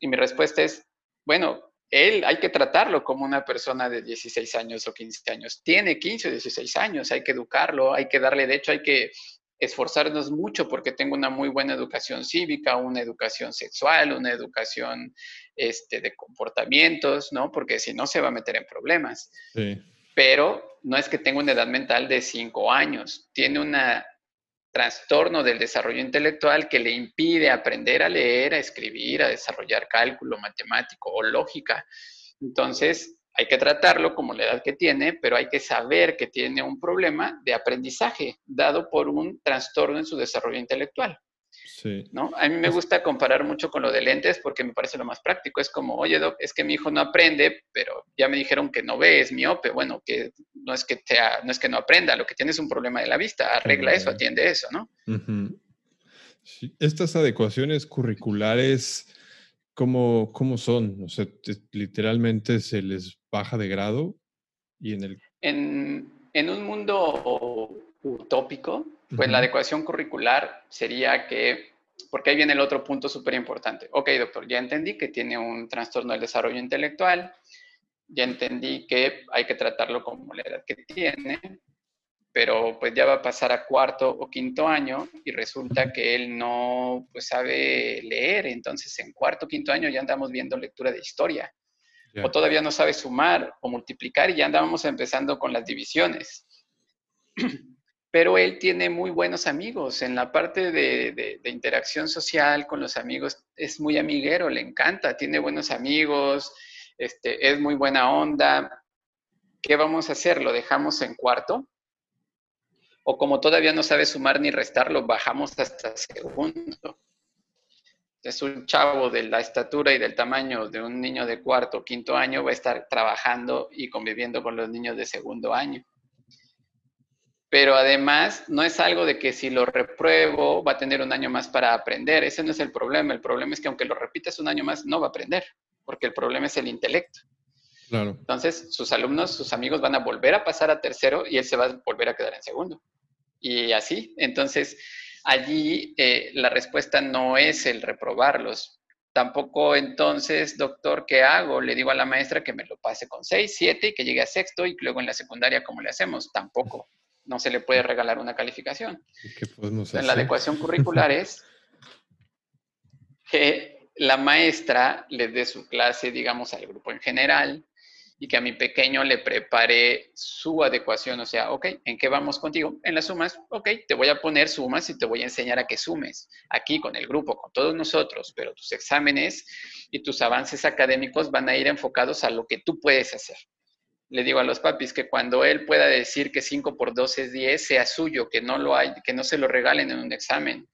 Y mi respuesta es, bueno, él hay que tratarlo como una persona de 16 años o 15 años. Tiene 15 o 16 años, hay que educarlo, hay que darle, de hecho, hay que esforzarnos mucho porque tengo una muy buena educación cívica, una educación sexual, una educación este, de comportamientos, ¿no? Porque si no se va a meter en problemas. Pero no es que tenga una edad mental de 5 años, tiene un trastorno del desarrollo intelectual que le impide aprender a leer, a escribir, a desarrollar cálculo matemático o lógica. Entonces, hay que tratarlo como la edad que tiene, pero hay que saber que tiene un problema de aprendizaje dado por un trastorno en su desarrollo intelectual. Sí. ¿no? A mí me gusta comparar mucho con lo de lentes porque me parece lo más práctico. Es como, oye, Doc, es que mi hijo no aprende, pero ya me dijeron que no ve, es miope. Bueno, que no es que, te, no, es que no aprenda, lo que tiene es un problema de la vista. Arregla eso, atiende eso, ¿no? Estas adecuaciones curriculares ¿Cómo, cómo son? O sea, literalmente se les baja de grado y en el... En, en un mundo utópico, pues la adecuación curricular sería que, porque ahí viene el otro punto súper importante. Ok, doctor, ya entendí que tiene un trastorno del desarrollo intelectual, ya entendí que hay que tratarlo como la edad que tiene, pero pues ya va a pasar a cuarto o quinto año y resulta que él no pues sabe leer, entonces en cuarto o quinto año ya andamos viendo lectura de historia, o todavía no sabe sumar o multiplicar y ya andábamos empezando con las divisiones. Pero él tiene muy buenos amigos, en la parte de, interacción social con los amigos es muy amiguero, le encanta, tiene buenos amigos, este, es muy buena onda. ¿Qué vamos a hacer? ¿Lo dejamos en cuarto? o como todavía no sabe sumar ni restar, lo bajamos hasta segundo. Es un chavo de la estatura y del tamaño de un niño de cuarto o quinto año, va a estar trabajando y conviviendo con los niños de segundo año. Pero además, no es algo de que si lo repruebo va a tener un año más para aprender. Ese no es el problema. El problema es que aunque lo repitas un año más, no va a aprender, porque el problema es el intelecto. Claro. Entonces, sus alumnos, sus amigos van a volver a pasar a tercero y él se va a volver a quedar en segundo y así. Entonces, allí eh, la respuesta no es el reprobarlos. Tampoco entonces, doctor, ¿qué hago? Le digo a la maestra que me lo pase con 6, 7 y que llegue a sexto y luego en la secundaria, ¿cómo le hacemos? Tampoco. No se le puede regalar una calificación. ¿Qué podemos hacer? En la adecuación curricular es que la maestra le dé su clase, digamos, al grupo en general, y que a mi pequeño le prepare su adecuación, o sea, ok, ¿en qué vamos contigo? En las sumas, ok, te voy a poner sumas y te voy a enseñar a que sumes aquí con el grupo, con todos nosotros, pero tus exámenes y tus avances académicos van a ir enfocados a lo que tú puedes hacer. Le digo a los papis que cuando él pueda decir que 5 por 2 es 10, sea suyo, que no lo hay, que no se lo regalen en un examen,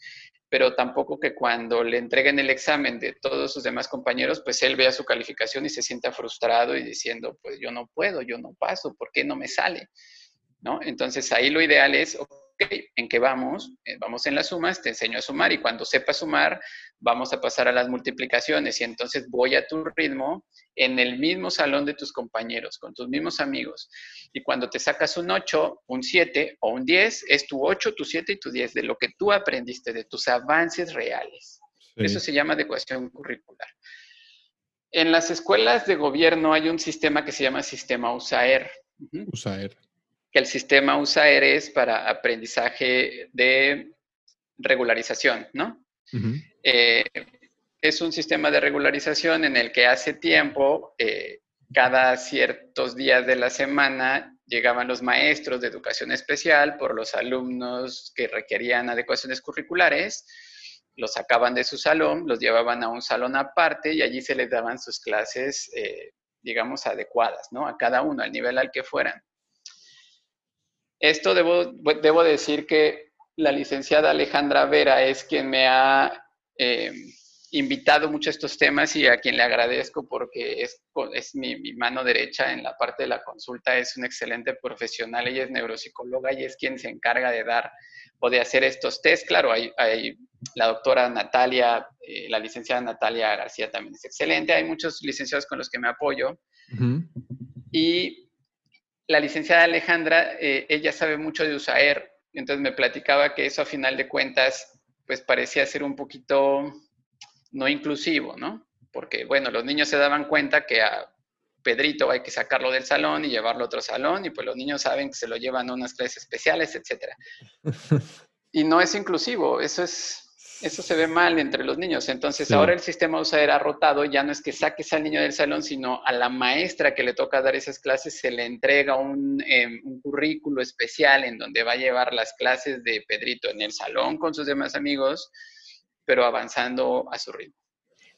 pero tampoco que cuando le entreguen el examen de todos sus demás compañeros, pues él vea su calificación y se sienta frustrado y diciendo, pues yo no puedo, yo no paso, ¿por qué no me sale? ¿No? Entonces ahí lo ideal es, ok, ¿en qué vamos? Eh, vamos en las sumas, te enseño a sumar y cuando sepas sumar, vamos a pasar a las multiplicaciones y entonces voy a tu ritmo en el mismo salón de tus compañeros, con tus mismos amigos. Y cuando te sacas un 8, un 7 o un 10, es tu 8, tu 7 y tu 10 de lo que tú aprendiste, de tus avances reales. Eso se llama adecuación curricular. En las escuelas de gobierno hay un sistema que se llama sistema USAER. USAER. Que el sistema USAER es para aprendizaje de regularización, ¿no? Eh, es un sistema de regularización en el que hace tiempo, eh, cada ciertos días de la semana, llegaban los maestros de educación especial por los alumnos que requerían adecuaciones curriculares los sacaban de su salón, los llevaban a un salón aparte y allí se les daban sus clases, eh, digamos, adecuadas, ¿no? A cada uno, al nivel al que fueran. Esto debo, debo decir que la licenciada Alejandra Vera es quien me ha eh, invitado mucho a estos temas y a quien le agradezco porque es, es mi, mi, mano derecha en la parte de la consulta, es una excelente profesional, ella es neuropsicóloga y es quien se encarga de dar o de hacer estos test. Claro, hay, hay la doctora Natalia, eh, la licenciada Natalia García también es excelente, hay muchos licenciados con los que me apoyo. Y la licenciada Alejandra, eh, ella sabe mucho de USAER, entonces me platicaba que eso a final de cuentas, pues parecía ser un poquito no inclusivo, ¿no? Porque, bueno, los niños se daban cuenta que a Pedrito hay que sacarlo del salón y llevarlo a otro salón, y pues los niños saben que se lo llevan a unas clases especiales, etc. y no es inclusivo, eso es... Eso se ve mal entre los niños. Entonces, ahora el sistema USAER ha rotado, ya no es que saques al niño del salón, sino a la maestra que le toca dar esas clases se le entrega un, em, un currículo especial en donde va a llevar las clases de Pedrito en el salón con sus demás amigos, pero avanzando a su ritmo.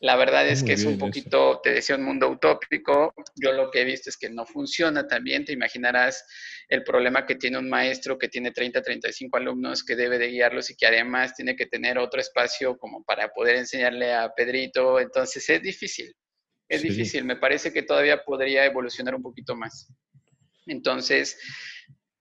La verdad es que es un poquito, te decía, un mundo utópico. Yo lo que he visto es que no funciona también. Te imaginarás el problema que tiene un maestro que tiene 30, 35 alumnos, que debe de guiarlos y que además tiene que tener otro espacio como para poder enseñarle a Pedrito. Entonces es difícil, es difícil. Me parece que todavía podría evolucionar un poquito más. Entonces,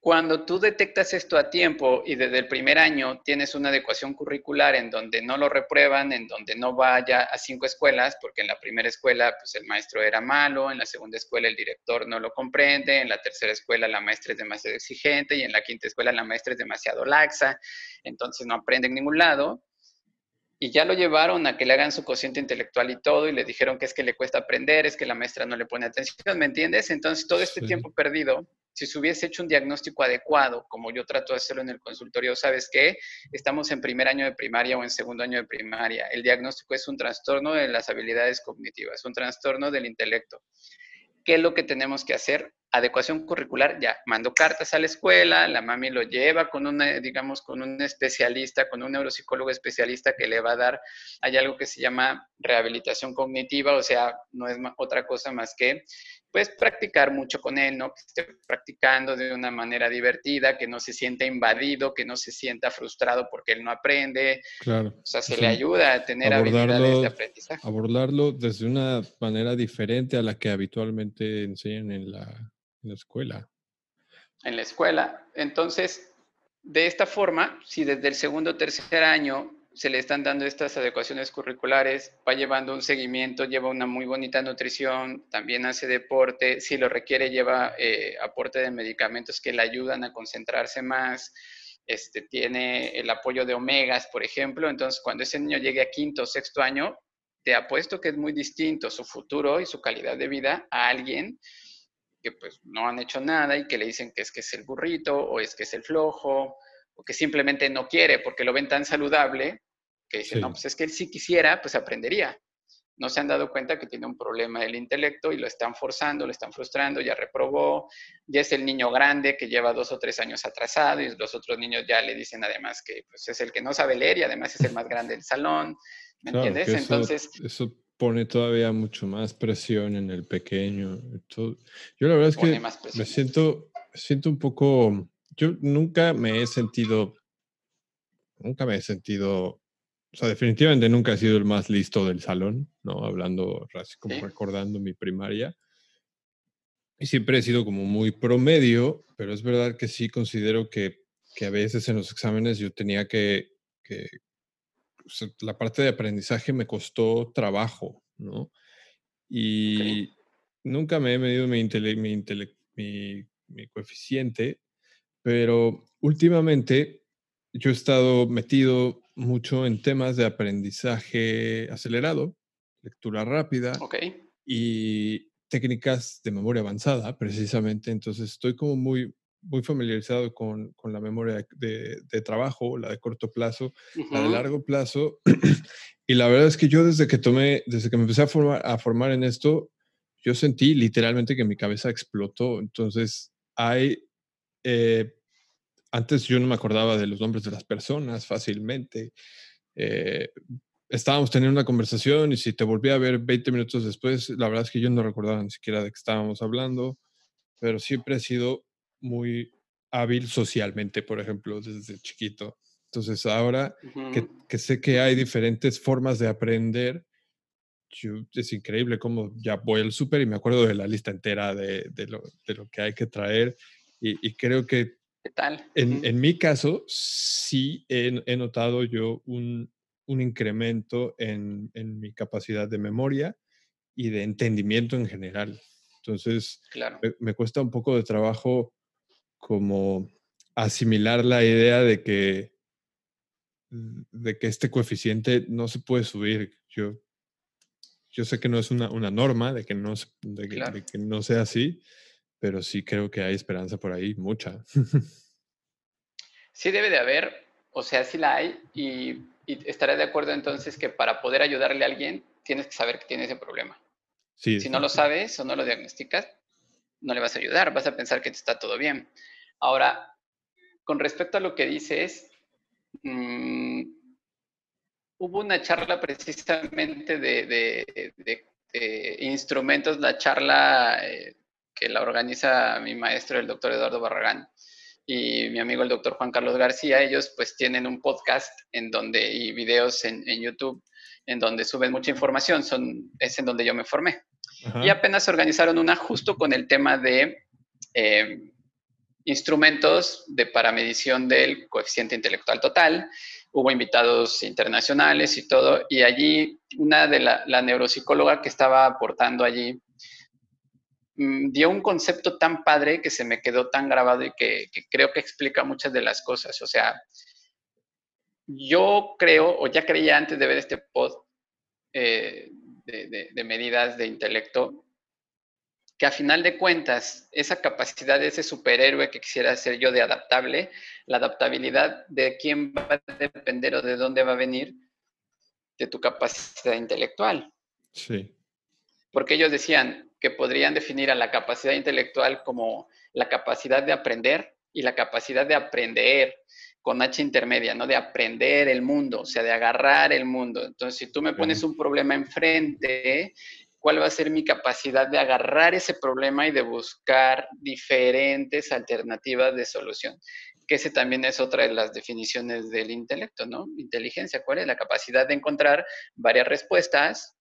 cuando tú detectas esto a tiempo y desde el primer año tienes una adecuación curricular en donde no lo reprueban, en donde no vaya a cinco escuelas, porque en la primera escuela pues el maestro era malo, en la segunda escuela el director no lo comprende, en la tercera escuela la maestra es demasiado exigente y en la quinta escuela la maestra es demasiado laxa, entonces no aprende en ningún lado. Y ya lo llevaron a que le hagan su cociente intelectual y todo, y le dijeron que es que le cuesta aprender, es que la maestra no le pone atención, ¿me entiendes? Entonces todo este tiempo perdido si se hubiese hecho un diagnóstico adecuado, como yo trato de hacerlo en el consultorio, ¿sabes qué? Estamos en primer año de primaria o en segundo año de primaria. El diagnóstico es un trastorno de las habilidades cognitivas, un trastorno del intelecto. ¿Qué es lo que tenemos que hacer? Adecuación curricular, ya, mando cartas a la escuela, la mami lo lleva con una, digamos, con un especialista, con un neuropsicólogo especialista que le va a dar, hay algo que se llama rehabilitación cognitiva, o sea, no es otra cosa más que pues practicar mucho con él, ¿no? Que esté practicando de una manera divertida, que no se sienta invadido, que no se sienta frustrado porque él no aprende. Claro. O sea, se le ayuda a tener habilidades de aprendizaje. Abordarlo desde una manera diferente a la que habitualmente enseñan en la, en la escuela. En la escuela. Entonces, de esta forma, si desde el segundo o tercer año se le están dando estas adecuaciones curriculares, va llevando un seguimiento, lleva una muy bonita nutrición, también hace deporte, si lo requiere lleva eh, aporte de medicamentos que le ayudan a concentrarse más, este, tiene el apoyo de omegas, por ejemplo, entonces cuando ese niño llegue a quinto o sexto año, te apuesto que es muy distinto su futuro y su calidad de vida a alguien que pues no han hecho nada y que le dicen que es que es el burrito o es que es el flojo que simplemente no quiere porque lo ven tan saludable, que dicen, no, pues es que él sí quisiera, pues aprendería. No se han dado cuenta que tiene un problema del intelecto y lo están forzando, lo están frustrando, ya reprobó, ya es el niño grande que lleva dos o tres años atrasado y los otros niños ya le dicen además que pues, es el que no sabe leer y además es el más grande del salón. ¿Me entiendes? Entonces... Eso pone todavía mucho más presión en el pequeño. Yo la verdad es que me siento, siento un poco yo nunca me he sentido, nunca me he sentido, o sea, definitivamente nunca he sido el más listo del salón, ¿no? Hablando, así como recordando mi primaria. Y siempre he sido como muy promedio, pero es verdad que sí considero que que a veces en los exámenes yo tenía que, que la parte de aprendizaje me costó trabajo, ¿no? Y nunca me he medido mi, mi, mi, coeficiente, pero últimamente yo he estado metido mucho en temas de aprendizaje acelerado, lectura rápida y técnicas de memoria avanzada, precisamente. Entonces estoy como muy, muy familiarizado con, con la memoria de, de, trabajo, la de corto plazo, la de largo plazo. y la verdad es que yo desde que tomé, desde que me empecé a formar, a formar en esto, yo sentí literalmente que mi cabeza explotó. Entonces, hay, eh, antes yo no me acordaba de los nombres de las personas fácilmente. Eh, estábamos teniendo una conversación y si te volví a ver 20 minutos después, la verdad es que yo no recordaba ni siquiera de qué estábamos hablando, pero siempre he sido muy hábil socialmente, por ejemplo, desde chiquito. Entonces, ahora que, sé que hay diferentes formas de aprender, es increíble cómo ya voy al súper y me acuerdo de la lista entera de, de, lo, de lo, que hay que traer. Y, creo que ¿Qué tal? En, en, mi caso, sí he, he notado yo un, un incremento en, en, mi capacidad de memoria y de entendimiento en general. Entonces, claro. me, me, cuesta un poco de trabajo como asimilar la idea de que, de que este coeficiente no se puede subir. Yo, yo sé que no es una, una norma, de que, no, de, de que no sea así, pero sí creo que hay esperanza por ahí, mucha. Sí debe de haber, o sea, sí la hay, y, y, estaré de acuerdo entonces que para poder ayudarle a alguien tienes que saber que tiene ese problema. Sí, si no lo sabes o no lo diagnosticas, no le vas a ayudar, vas a pensar que está todo bien. Ahora, con respecto a lo que dices, mmm, hubo una charla precisamente de, de, de, de instrumentos, la charla eh, que la organiza mi maestro, el doctor Eduardo Barragán, y mi amigo el doctor Juan Carlos García, ellos pues tienen un podcast en donde, y videos en, en YouTube en donde suben mucha información, son, es en donde yo me formé. Ajá. Y apenas organizaron una justo con el tema de eh, instrumentos de paramedición del coeficiente intelectual total. Hubo invitados internacionales y todo, y allí una de la, la neuropsicóloga que estaba aportando allí mmm, dio un concepto tan padre que se me quedó tan grabado y que, creo que explica muchas de las cosas. O sea, yo creo, o ya creía antes de ver este pod eh, de, medidas de intelecto, que a final de cuentas, esa capacidad de ese superhéroe que quisiera ser yo de adaptable, la adaptabilidad de quién va a depender o de dónde va a venir, de tu capacidad intelectual. Sí. Porque ellos decían que podrían definir a la capacidad intelectual como la capacidad de aprender y la capacidad de aprender con H intermedia, ¿no? De aprender el mundo, o sea, de agarrar el mundo. Entonces, si tú me pones un problema enfrente, ¿cuál va a ser mi capacidad de agarrar ese problema y de buscar diferentes alternativas de solución? Que ese también es otra de las definiciones del intelecto, ¿no? Inteligencia, ¿cuál es? La capacidad de encontrar varias respuestas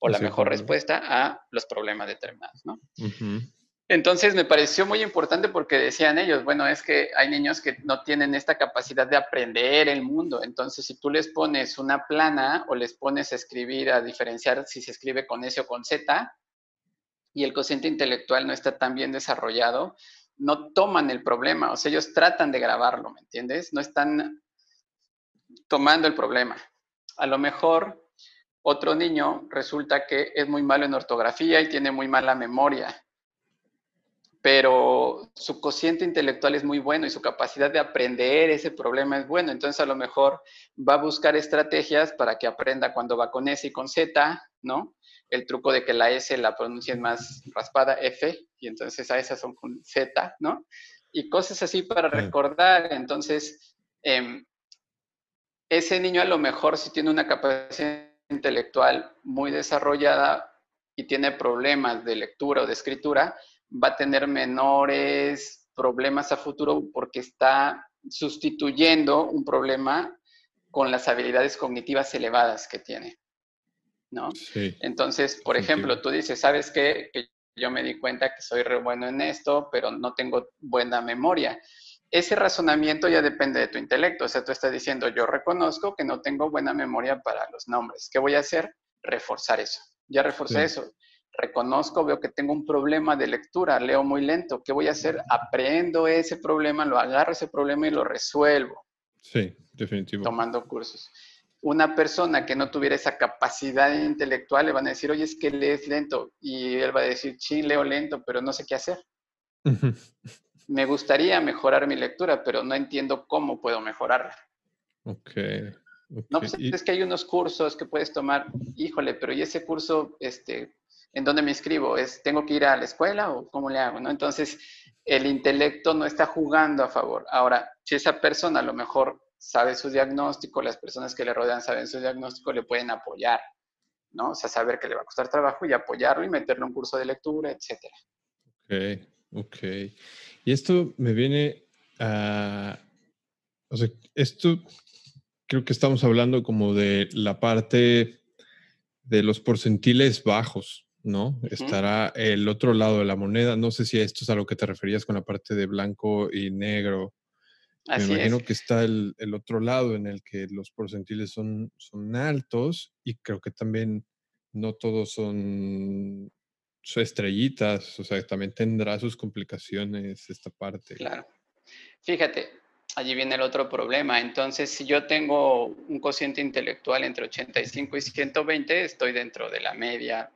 o la mejor respuesta a los problemas determinados, ¿no? Uh -huh. Entonces me pareció muy importante porque decían ellos, bueno, es que hay niños que no tienen esta capacidad de aprender el mundo. Entonces, si tú les pones una plana o les pones a escribir, a diferenciar si se escribe con S o con Z, y el cociente intelectual no está tan bien desarrollado, no toman el problema, o sea, ellos tratan de grabarlo, ¿me entiendes? No están tomando el problema. A lo mejor otro niño resulta que es muy malo en ortografía y tiene muy mala memoria pero su cociente intelectual es muy bueno y su capacidad de aprender ese problema es bueno. Entonces, a lo mejor va a buscar estrategias para que aprenda cuando va con S y con Z, ¿no? El truco de que la S la pronuncien más raspada, F, y entonces a esas son con Z, ¿no? Y cosas así para recordar. Entonces, eh, ese niño a lo mejor si tiene una capacidad intelectual muy desarrollada y tiene problemas de lectura o de escritura, va a tener menores problemas a futuro porque está sustituyendo un problema con las habilidades cognitivas elevadas que tiene. ¿no? Sí. Entonces, por ejemplo, tú dices, ¿sabes qué? Que yo me di cuenta que soy re bueno en esto, pero no tengo buena memoria. ese razonamiento ya depende de tu intelecto. O sea, tú estás diciendo, yo reconozco que no tengo buena memoria para los nombres. ¿Qué voy a hacer? Reforzar eso. Ya reforcé eso. Reconozco, veo que tengo un problema de lectura, leo muy lento. ¿Qué voy a hacer? Aprendo ese problema, lo agarro ese problema y lo resuelvo. Sí, definitivo. Tomando cursos. Una persona que no tuviera esa capacidad intelectual le van a decir, oye, es que lees lento. Y él va a decir, sí, leo lento, pero no sé qué hacer me gustaría mejorar mi lectura, pero no entiendo cómo puedo mejorarla. Ok. No, pues es que hay unos cursos que puedes tomar, híjole, pero ¿y ese curso, este, en dónde me inscribo? ¿Es, ¿Tengo que ir a la escuela o cómo le hago? ¿no? Entonces, el intelecto no está jugando a favor. Ahora, si esa persona a lo mejor sabe su diagnóstico, las personas que le rodean saben su diagnóstico, le pueden apoyar, ¿no? O sea, saber que le va a costar trabajo y apoyarlo y meterle un curso de lectura, etcétera. Ok, ok. Y esto me viene a... O sea, esto creo que estamos hablando como de la parte de los porcentiles bajos, ¿no? Estará el otro lado de la moneda. No sé si esto es a lo que te referías con la parte de blanco y negro. Me imagino que está el, otro lado en el que los porcentiles son, son altos y creo que también no todos son estrellitas, o sea, también tendrá sus complicaciones esta parte. Claro. Fíjate, allí viene el otro problema. Entonces, si yo tengo un cociente intelectual entre 85 y 120, estoy dentro de la media.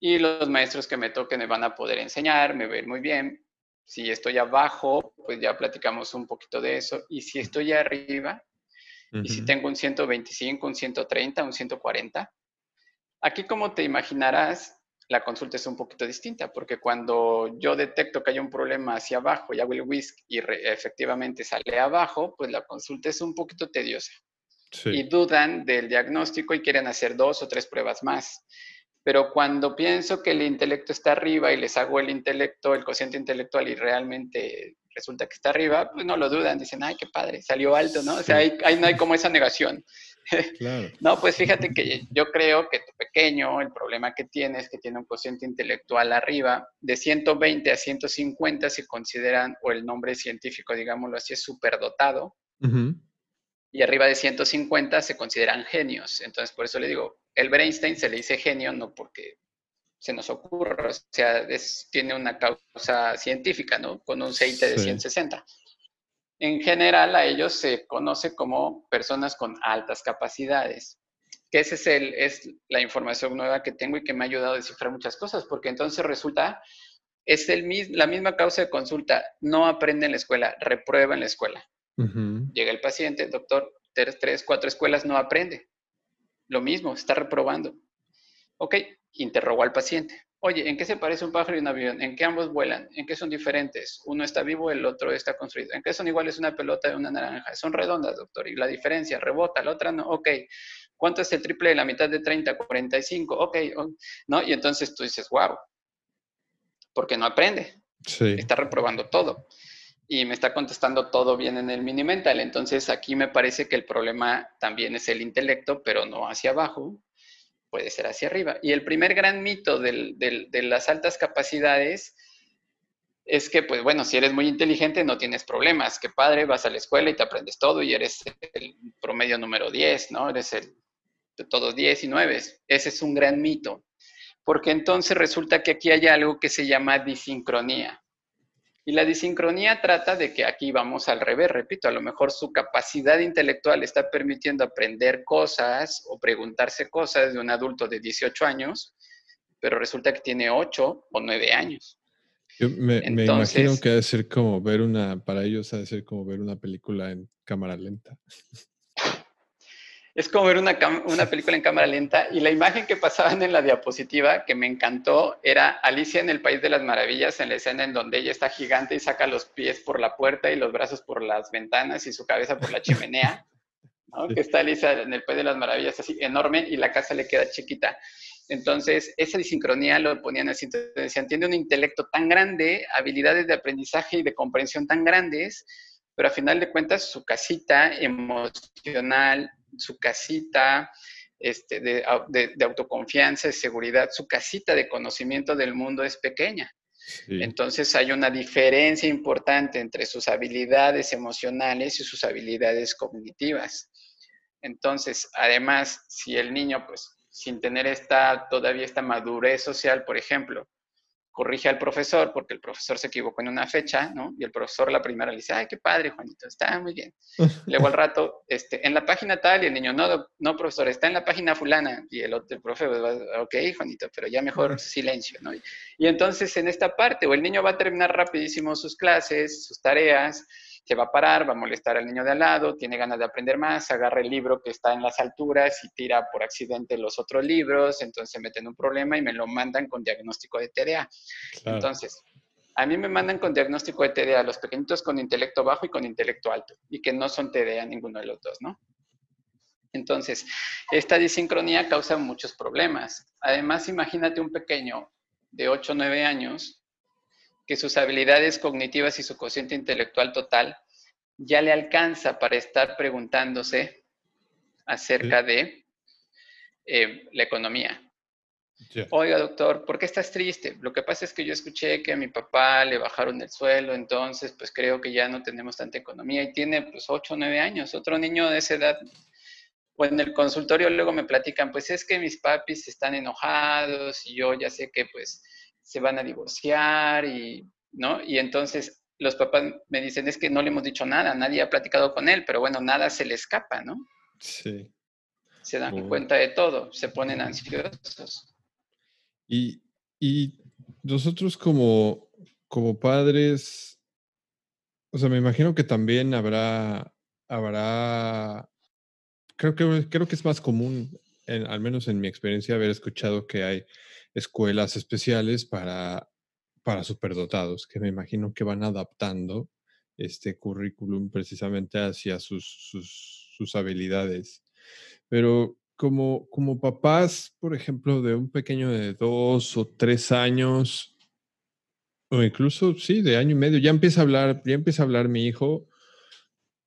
Y los maestros que me toquen me van a poder enseñar, me ven muy bien. Si estoy abajo, pues ya platicamos un poquito de eso. Y si estoy arriba, y si tengo un 125, un 130, un 140, aquí como te imaginarás, la consulta es un poquito distinta, porque cuando yo detecto que hay un problema hacia abajo y hago el whisk y efectivamente sale abajo, pues la consulta es un poquito tediosa. Y dudan del diagnóstico y quieren hacer dos o tres pruebas más. Pero cuando pienso que el intelecto está arriba y les hago el intelecto, el cociente intelectual y realmente resulta que está arriba, pues no lo dudan, dicen, ay, qué padre, salió alto, ¿no? O sea, ahí, no hay como esa negación. Claro. no, pues fíjate que yo creo que tu pequeño, el problema que tiene es que tiene un cociente intelectual arriba, de 120 a 150 se consideran, o el nombre científico, digámoslo así, es superdotado, y arriba de 150 se consideran genios. Entonces, por eso le digo, el Brainstein se le dice genio no porque se nos ocurre, o sea, tiene una causa científica, ¿no? Con un CIT de 160. En general, a ellos se conoce como personas con altas capacidades. Que esa es, el, es la información nueva que tengo y que me ha ayudado a descifrar muchas cosas, porque entonces resulta, es el, la misma causa de consulta, no aprende en la escuela, reprueba en la escuela. Llega el paciente, doctor, tres, cuatro escuelas, no aprende. Lo mismo, está reprobando. Ok, interrogó al paciente. Oye, ¿en qué se parece un pájaro y un avión? ¿En qué ambos vuelan? ¿En qué son diferentes? Uno está vivo, el otro está construido. ¿En qué son iguales una pelota y una naranja? Son redondas, doctor. ¿Y la diferencia? ¿Rebota? ¿La otra no? Ok. ¿Cuánto es el triple de la mitad de 30? 45. Ok. ¿No? Y entonces tú dices, wow. Porque no aprende. Sí. Está reprobando todo. Y me está contestando todo bien en el mini mental. Entonces aquí me parece que el problema también es el intelecto, pero no hacia abajo, puede ser hacia arriba. Y el primer gran mito de las altas capacidades es que, pues bueno, si eres muy inteligente no tienes problemas. Que padre, vas a la escuela y te aprendes todo y eres el promedio número 10, ¿no? Eres el de todos 10 y 9. Ese es un gran mito. Porque entonces resulta que aquí hay algo que se llama disincronía. Y la disincronía trata de que aquí vamos al revés, repito, a lo mejor su capacidad intelectual está permitiendo aprender cosas o preguntarse cosas de un adulto de 18 años, pero resulta que tiene 8 o 9 años. Yo me, me imagino que ha de ser como ver una, para ellos ha de ser como ver una película en cámara lenta. Es como ver una, película en cámara lenta y la imagen que pasaban en la diapositiva que me encantó era Alicia en el País de las Maravillas en la escena en donde ella está gigante y saca los pies por la puerta y los brazos por las ventanas y su cabeza por la chimenea. Que está Alicia en el País de las Maravillas así enorme y la casa le queda chiquita. Entonces, esa disincronía lo ponían así. Entonces, decían, tiene un intelecto tan grande, habilidades de aprendizaje y de comprensión tan grandes, pero a final de cuentas su casita emocional, su casita este, de, autoconfianza, de seguridad, su casita de conocimiento del mundo es pequeña. Entonces hay una diferencia importante entre sus habilidades emocionales y sus habilidades cognitivas. Entonces, además, si el niño, pues, sin tener esta, todavía esta madurez social, por ejemplo, corrige al profesor porque el profesor se equivocó en una fecha, ¿no? Y el profesor la primera le dice, ay, qué padre, Juanito, está muy bien. Luego al rato, este, en la página tal, y el niño, no, no, profesor, está en la página fulana. Y el otro, el profe, pues, ok, Juanito, pero ya mejor silencio, ¿no? Y entonces en esta parte, o el niño va a terminar rapidísimo sus clases, sus tareas, se va a parar, va a molestar al niño de al lado, tiene ganas de aprender más, agarra el libro que está en las alturas y tira por accidente los otros libros, entonces se mete en un problema y me lo mandan con diagnóstico de TDA. Entonces, a mí me mandan con diagnóstico de TDA los pequeñitos con intelecto bajo y con intelecto alto, y que no son TDA ninguno de los dos, ¿no? Entonces, esta disincronía causa muchos problemas. Además, imagínate un pequeño de 8 o 9 años que sus habilidades cognitivas y su cociente intelectual total ya le alcanza para estar preguntándose acerca de eh, la economía. Oiga, doctor, ¿por qué estás triste? Lo que pasa es que yo escuché que a mi papá le bajaron el suelo, entonces pues creo que ya no tenemos tanta economía y tiene pues 8 o 9 años. Otro niño de esa edad, pues en el consultorio luego me platican, pues es que mis papis están enojados y yo ya sé que pues se van a divorciar y, ¿no? Y entonces los papás me dicen, es que no le hemos dicho nada, nadie ha platicado con él, pero bueno, nada se le escapa, ¿no? Sí. Se dan cuenta de todo, se ponen ansiosos. Y, nosotros como, como padres, o sea, me imagino que también habrá, habrá, creo que, creo que es más común, al menos en mi experiencia, haber escuchado que hay escuelas especiales para, para superdotados, que me imagino que van adaptando este currículum precisamente hacia sus, sus, habilidades. Pero como, como papás, por ejemplo, de un pequeño de dos o tres años, o incluso, sí, de año y medio, ya empieza a hablar, ya empieza a hablar mi hijo,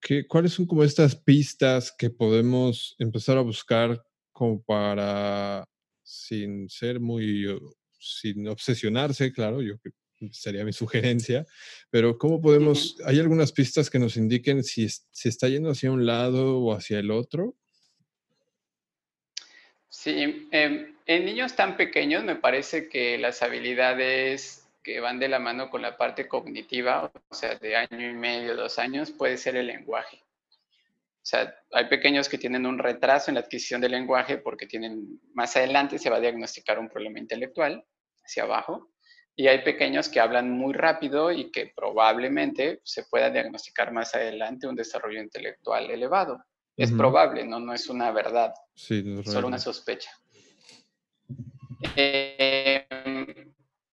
¿qué, ¿cuáles son como estas pistas que podemos empezar a buscar como para sin ser muy, sin obsesionarse, claro, yo sería mi sugerencia, pero ¿cómo podemos, hay algunas pistas que nos indiquen si se está yendo hacia un lado o hacia el otro? Sí, em, en niños tan pequeños me parece que las habilidades que van de la mano con la parte cognitiva, o sea, de año y medio, dos años, puede ser el lenguaje. O sea, hay pequeños que tienen un retraso en la adquisición del lenguaje porque tienen, más adelante se va a diagnosticar un problema intelectual hacia abajo, y hay pequeños que hablan muy rápido y que probablemente se pueda diagnosticar más adelante un desarrollo intelectual elevado. Es probable, no, no es una verdad, sí, solo una sospecha. Eh,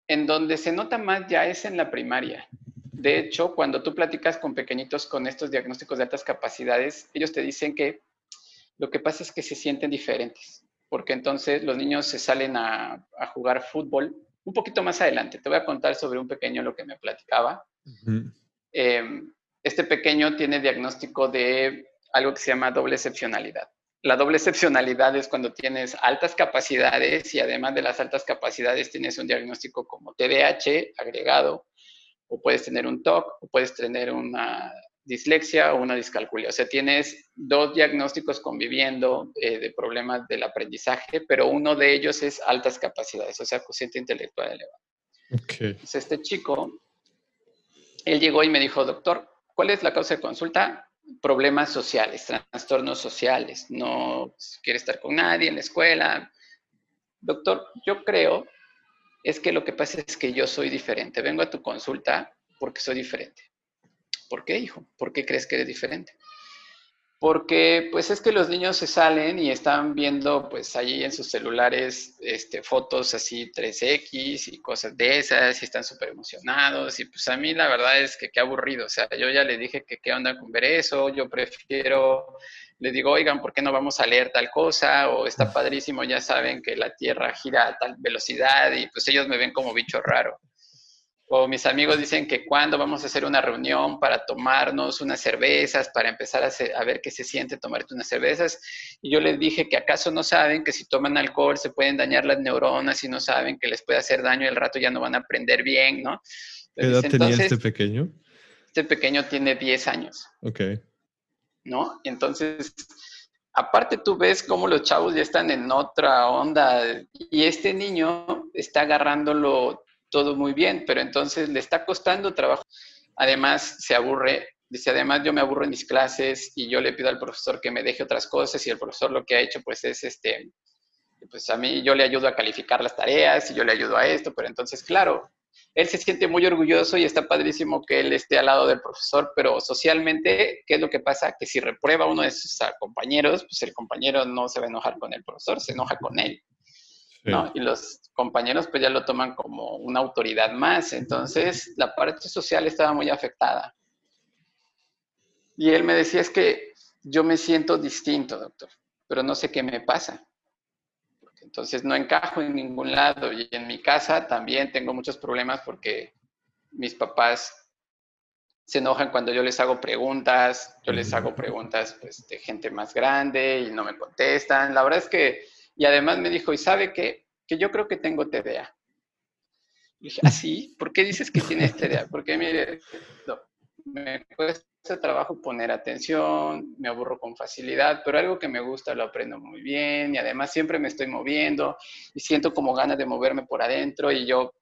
en donde se nota más ya es en la primaria. De hecho, cuando tú platicas con pequeñitos con estos diagnósticos de altas capacidades, ellos te dicen que lo que pasa es que se sienten diferentes, porque entonces los niños se salen a, jugar fútbol un poquito más adelante. Te voy a contar sobre un pequeño lo que me platicaba. Em, este pequeño tiene diagnóstico de algo que se llama doble excepcionalidad. La doble excepcionalidad es cuando tienes altas capacidades y además de las altas capacidades tienes un diagnóstico como TDAH agregado o puedes tener un TOC, o puedes tener una dislexia o una discalculia. O sea, tienes dos diagnósticos conviviendo eh, de problemas del aprendizaje, pero uno de ellos es altas capacidades, o sea, cociente intelectual elevado. Okay. Entonces, este chico, él llegó y me dijo, doctor, ¿cuál es la causa de consulta? Problemas sociales, trastornos sociales, no quiere estar con nadie en la escuela. Doctor, yo creo es que lo que pasa es que yo soy diferente. Vengo a tu consulta porque soy diferente. ¿Por qué, hijo? ¿Por qué crees que eres diferente? Porque pues es que los niños se salen y están viendo pues allí en sus celulares este, fotos así 3X y cosas de esas y están súper emocionados y pues a mí la verdad es que qué aburrido, o sea, yo ya le dije que qué onda con ver eso, yo prefiero les digo, oigan, ¿por qué no vamos a leer tal cosa? O está padrísimo, ya saben que la Tierra gira a tal velocidad y pues ellos me ven como bicho raro. O mis amigos dicen que cuando vamos a hacer una reunión para tomarnos unas cervezas, para empezar a, ver qué se siente tomarte unas cervezas. Y yo les dije que acaso no saben que si toman alcohol se pueden dañar las neuronas y no saben que les puede hacer daño y el rato ya no van a aprender bien, ¿no? ¿Qué edad tenía este pequeño? Este pequeño tiene 10 años. Ok. ¿No? Entonces, aparte tú ves cómo los chavos ya están en otra onda y este niño está agarrándolo todo muy bien, pero entonces le está costando trabajo. Además, se aburre. Dice, además yo me aburro en mis clases y yo le pido al profesor que me deje otras cosas y el profesor lo que ha hecho pues es este, pues a mí yo le ayudo a calificar las tareas y yo le ayudo a esto, pero entonces claro, él se siente muy orgulloso y está padrísimo que él esté al lado del profesor, pero socialmente, ¿qué es lo que pasa? Que si reprueba uno de sus compañeros, pues el compañero no se va a enojar con el profesor, se enoja con él. ¿no? Y los compañeros pues ya lo toman como una autoridad más. Entonces, la parte social estaba muy afectada. Y él me decía, es que yo me siento distinto, doctor, pero no sé qué me pasa. Entonces, no encajo en ningún lado. Y en mi casa también tengo muchos problemas porque mis papás se enojan cuando yo les hago preguntas, yo les hago preguntas pues, de gente más grande y no me contestan. La verdad es que y además me dijo, ¿y sabe qué? Que yo creo que tengo TDA. Y dije, ¿ah, sí? ¿Por qué dices que tienes TDA? Porque mire, me cuesta trabajo poner atención, me aburro con facilidad, pero algo que me gusta lo aprendo muy bien y además siempre me estoy moviendo y siento como ganas de moverme por adentro y yo,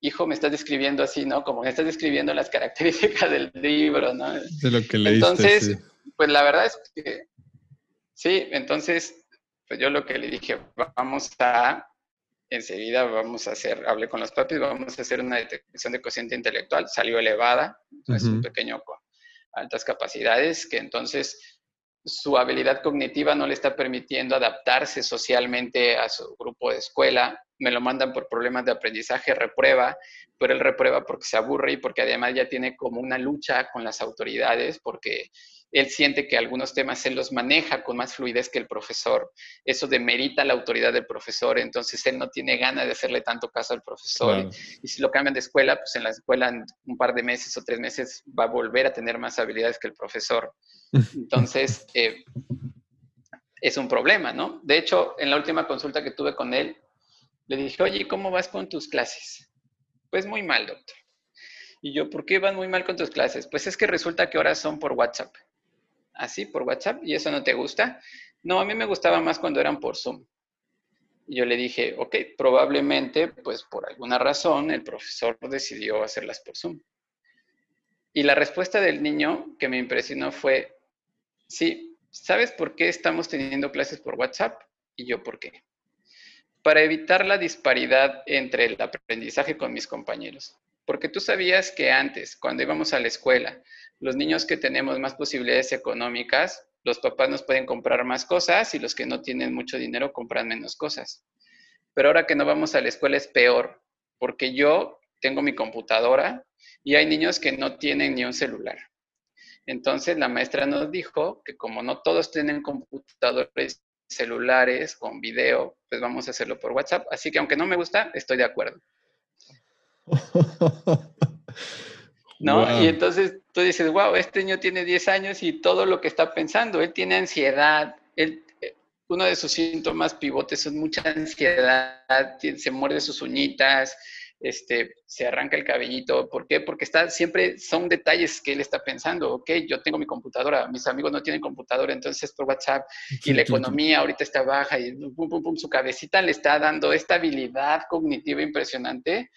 hijo, me estás describiendo así, ¿no? Como me estás describiendo las características del libro, ¿no? De lo que leíste. Entonces, pues la verdad es que sí, entonces pues yo lo que le dije, vamos a, enseguida vamos a hacer, hablé con los papis, vamos a hacer una detección de cociente intelectual, salió elevada, es un pequeño altas capacidades, que entonces su habilidad cognitiva no le está permitiendo adaptarse socialmente a su grupo de escuela, me lo mandan por problemas de aprendizaje, reprueba, pero él reprueba porque se aburre y porque además ya tiene como una lucha con las autoridades, porque él siente que algunos temas él los maneja con más fluidez que el profesor. Eso demerita la autoridad del profesor, entonces él no tiene ganas de hacerle tanto caso al profesor. Y si lo cambian de escuela, pues en la escuela en un par de meses o tres meses va a volver a tener más habilidades que el profesor. Entonces, eh, es un problema, ¿no? De hecho, en la última consulta que tuve con él, le dije, oye, ¿cómo vas con tus clases? Pues muy mal, doctor. Y yo, ¿por qué van muy mal con tus clases? Pues es que resulta que ahora son por WhatsApp así por WhatsApp y eso no te gusta. No, a mí me gustaba más cuando eran por Zoom. Y yo le dije, ok, probablemente, pues por alguna razón, el profesor decidió hacerlas por Zoom. Y la respuesta del niño que me impresionó fue, sí, ¿sabes por qué estamos teniendo clases por WhatsApp? Y yo, ¿por qué? Para evitar la disparidad entre el aprendizaje con mis compañeros. Porque tú sabías que antes, cuando íbamos a la escuela, los niños que tenemos más posibilidades económicas, los papás nos pueden comprar más cosas y los que no tienen mucho dinero compran menos cosas. Pero ahora que no vamos a la escuela es peor, porque yo tengo mi computadora y hay niños que no tienen ni un celular. Entonces la maestra nos dijo que como no todos tienen computadores celulares con video, pues vamos a hacerlo por WhatsApp. Así que aunque no me gusta, estoy de acuerdo. ¿no? Y entonces tú dices, wow, este niño tiene 10 años y todo lo que está pensando, él tiene ansiedad, él, eh, uno de sus síntomas pivotes es mucha ansiedad, se muerde sus uñitas, este, se arranca el cabellito. ¿Por qué? Porque está, siempre son detalles que él está pensando. Ok, yo tengo mi computadora, mis amigos no tienen computadora, entonces por WhatsApp y la economía ahorita está baja y pum, pum, pum, su cabecita le está dando esta habilidad cognitiva impresionante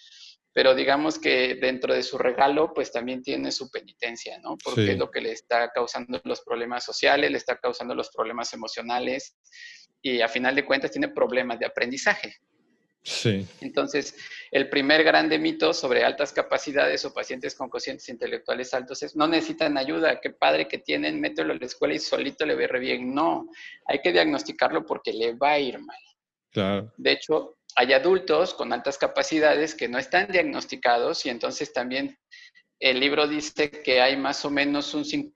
pero digamos que dentro de su regalo, pues también tiene su penitencia, ¿no? Porque es lo que le está causando los problemas sociales, le está causando los problemas emocionales y a final de cuentas tiene problemas de aprendizaje. Sí. Entonces, el primer grande mito sobre altas capacidades o pacientes con cocientes intelectuales altos es no necesitan ayuda, qué padre que tienen, mételo a la escuela y solito le ve re bien. No, hay que diagnosticarlo porque le va a ir mal. Claro. De hecho, hay adultos con altas capacidades que no están diagnosticados y entonces también el libro dice que hay más o menos un 50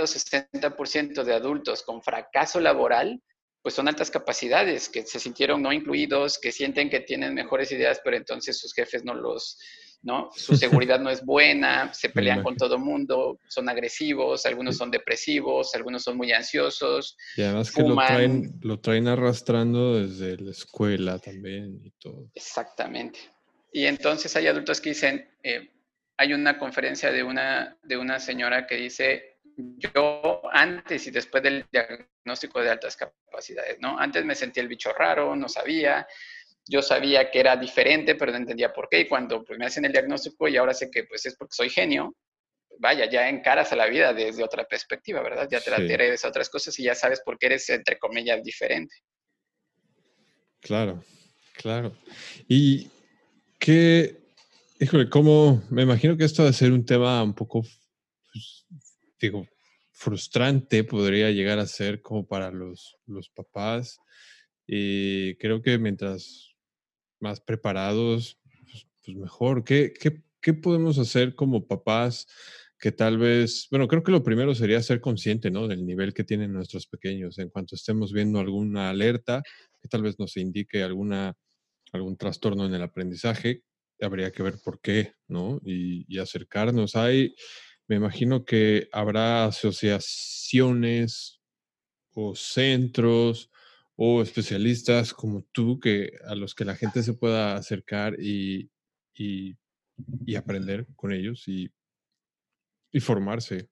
o 60% de adultos con fracaso laboral, pues son altas capacidades, que se sintieron no incluidos, que sienten que tienen mejores ideas, pero entonces sus jefes no los, ¿no? Su seguridad no es buena, se pelean con todo mundo, son agresivos, algunos son depresivos, algunos son muy ansiosos. Y además que lo traen, lo traen arrastrando desde la escuela también y todo. Exactamente. Y entonces hay adultos que dicen, eh, hay una conferencia de una, de una señora que dice, yo antes y después del diagnóstico de altas capacidades, ¿no? Antes me sentía el bicho raro, no sabía, yo sabía que era diferente, pero no entendía por qué, y cuando pues, me hacen el diagnóstico y ahora sé que pues es porque soy genio, vaya, ya encaras a la vida desde otra perspectiva, ¿verdad? Ya te la a otras cosas y ya sabes por qué eres, entre comillas, diferente. Claro, claro. Y qué, híjole, cómo, me imagino que esto va a ser un tema un poco digo, frustrante podría llegar a ser como para los, los papás. Y creo que mientras más preparados, pues, pues mejor. ¿Qué, ¿Qué, qué, podemos hacer como papás que tal vez, bueno, creo que lo primero sería ser consciente, ¿no? Del nivel que tienen nuestros pequeños. En cuanto estemos viendo alguna alerta que tal vez nos indique alguna, algún trastorno en el aprendizaje, habría que ver por qué, ¿no? Y, y acercarnos. Hay me imagino que habrá asociaciones o centros o especialistas como tú que a los que la gente se pueda acercar y, y, aprender con ellos y, formarse.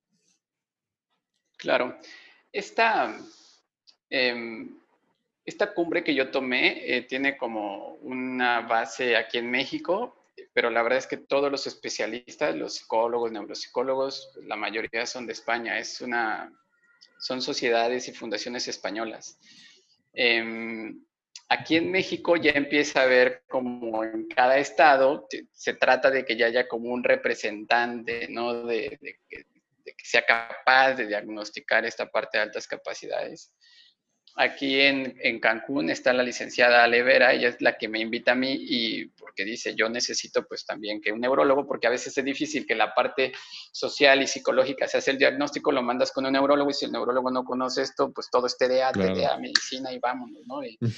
Claro. Esta, em, esta cumbre que yo tomé eh, tiene como una base aquí en México pero la verdad es que todos los especialistas, los psicólogos, neuropsicólogos, la mayoría son de España, es una, son sociedades y fundaciones españolas. Em, aquí en México ya empieza a haber como en cada estado, se trata de que ya haya como un representante, ¿no? De, de que sea capaz de diagnosticar esta parte de altas capacidades aquí en, en, Cancún está la licenciada Alevera, ella es la que me invita a mí y porque dice, yo necesito pues también que un neurólogo, porque a veces es difícil que la parte social y psicológica se hace el diagnóstico, lo mandas con un neurólogo y si el neurólogo no conoce esto, pues todo es TDA, TDA, medicina y vámonos, ¿no? Y, mm.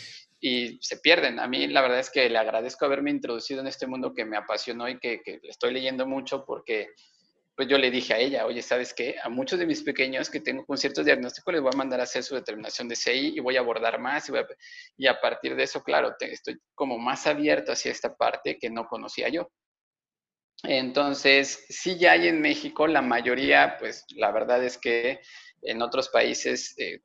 y, se pierden. A mí la verdad es que le agradezco haberme introducido en este mundo que me apasionó y que, que estoy leyendo mucho porque pues yo le dije a ella, oye, ¿sabes qué? A muchos de mis pequeños que tengo con ciertos diagnósticos les voy a mandar a hacer su determinación de CI y voy a abordar más y, a, partir de eso, claro, estoy como más abierto hacia esta parte que no conocía yo. Entonces, sí ya hay en México, la mayoría, pues la verdad es que en otros países, eh,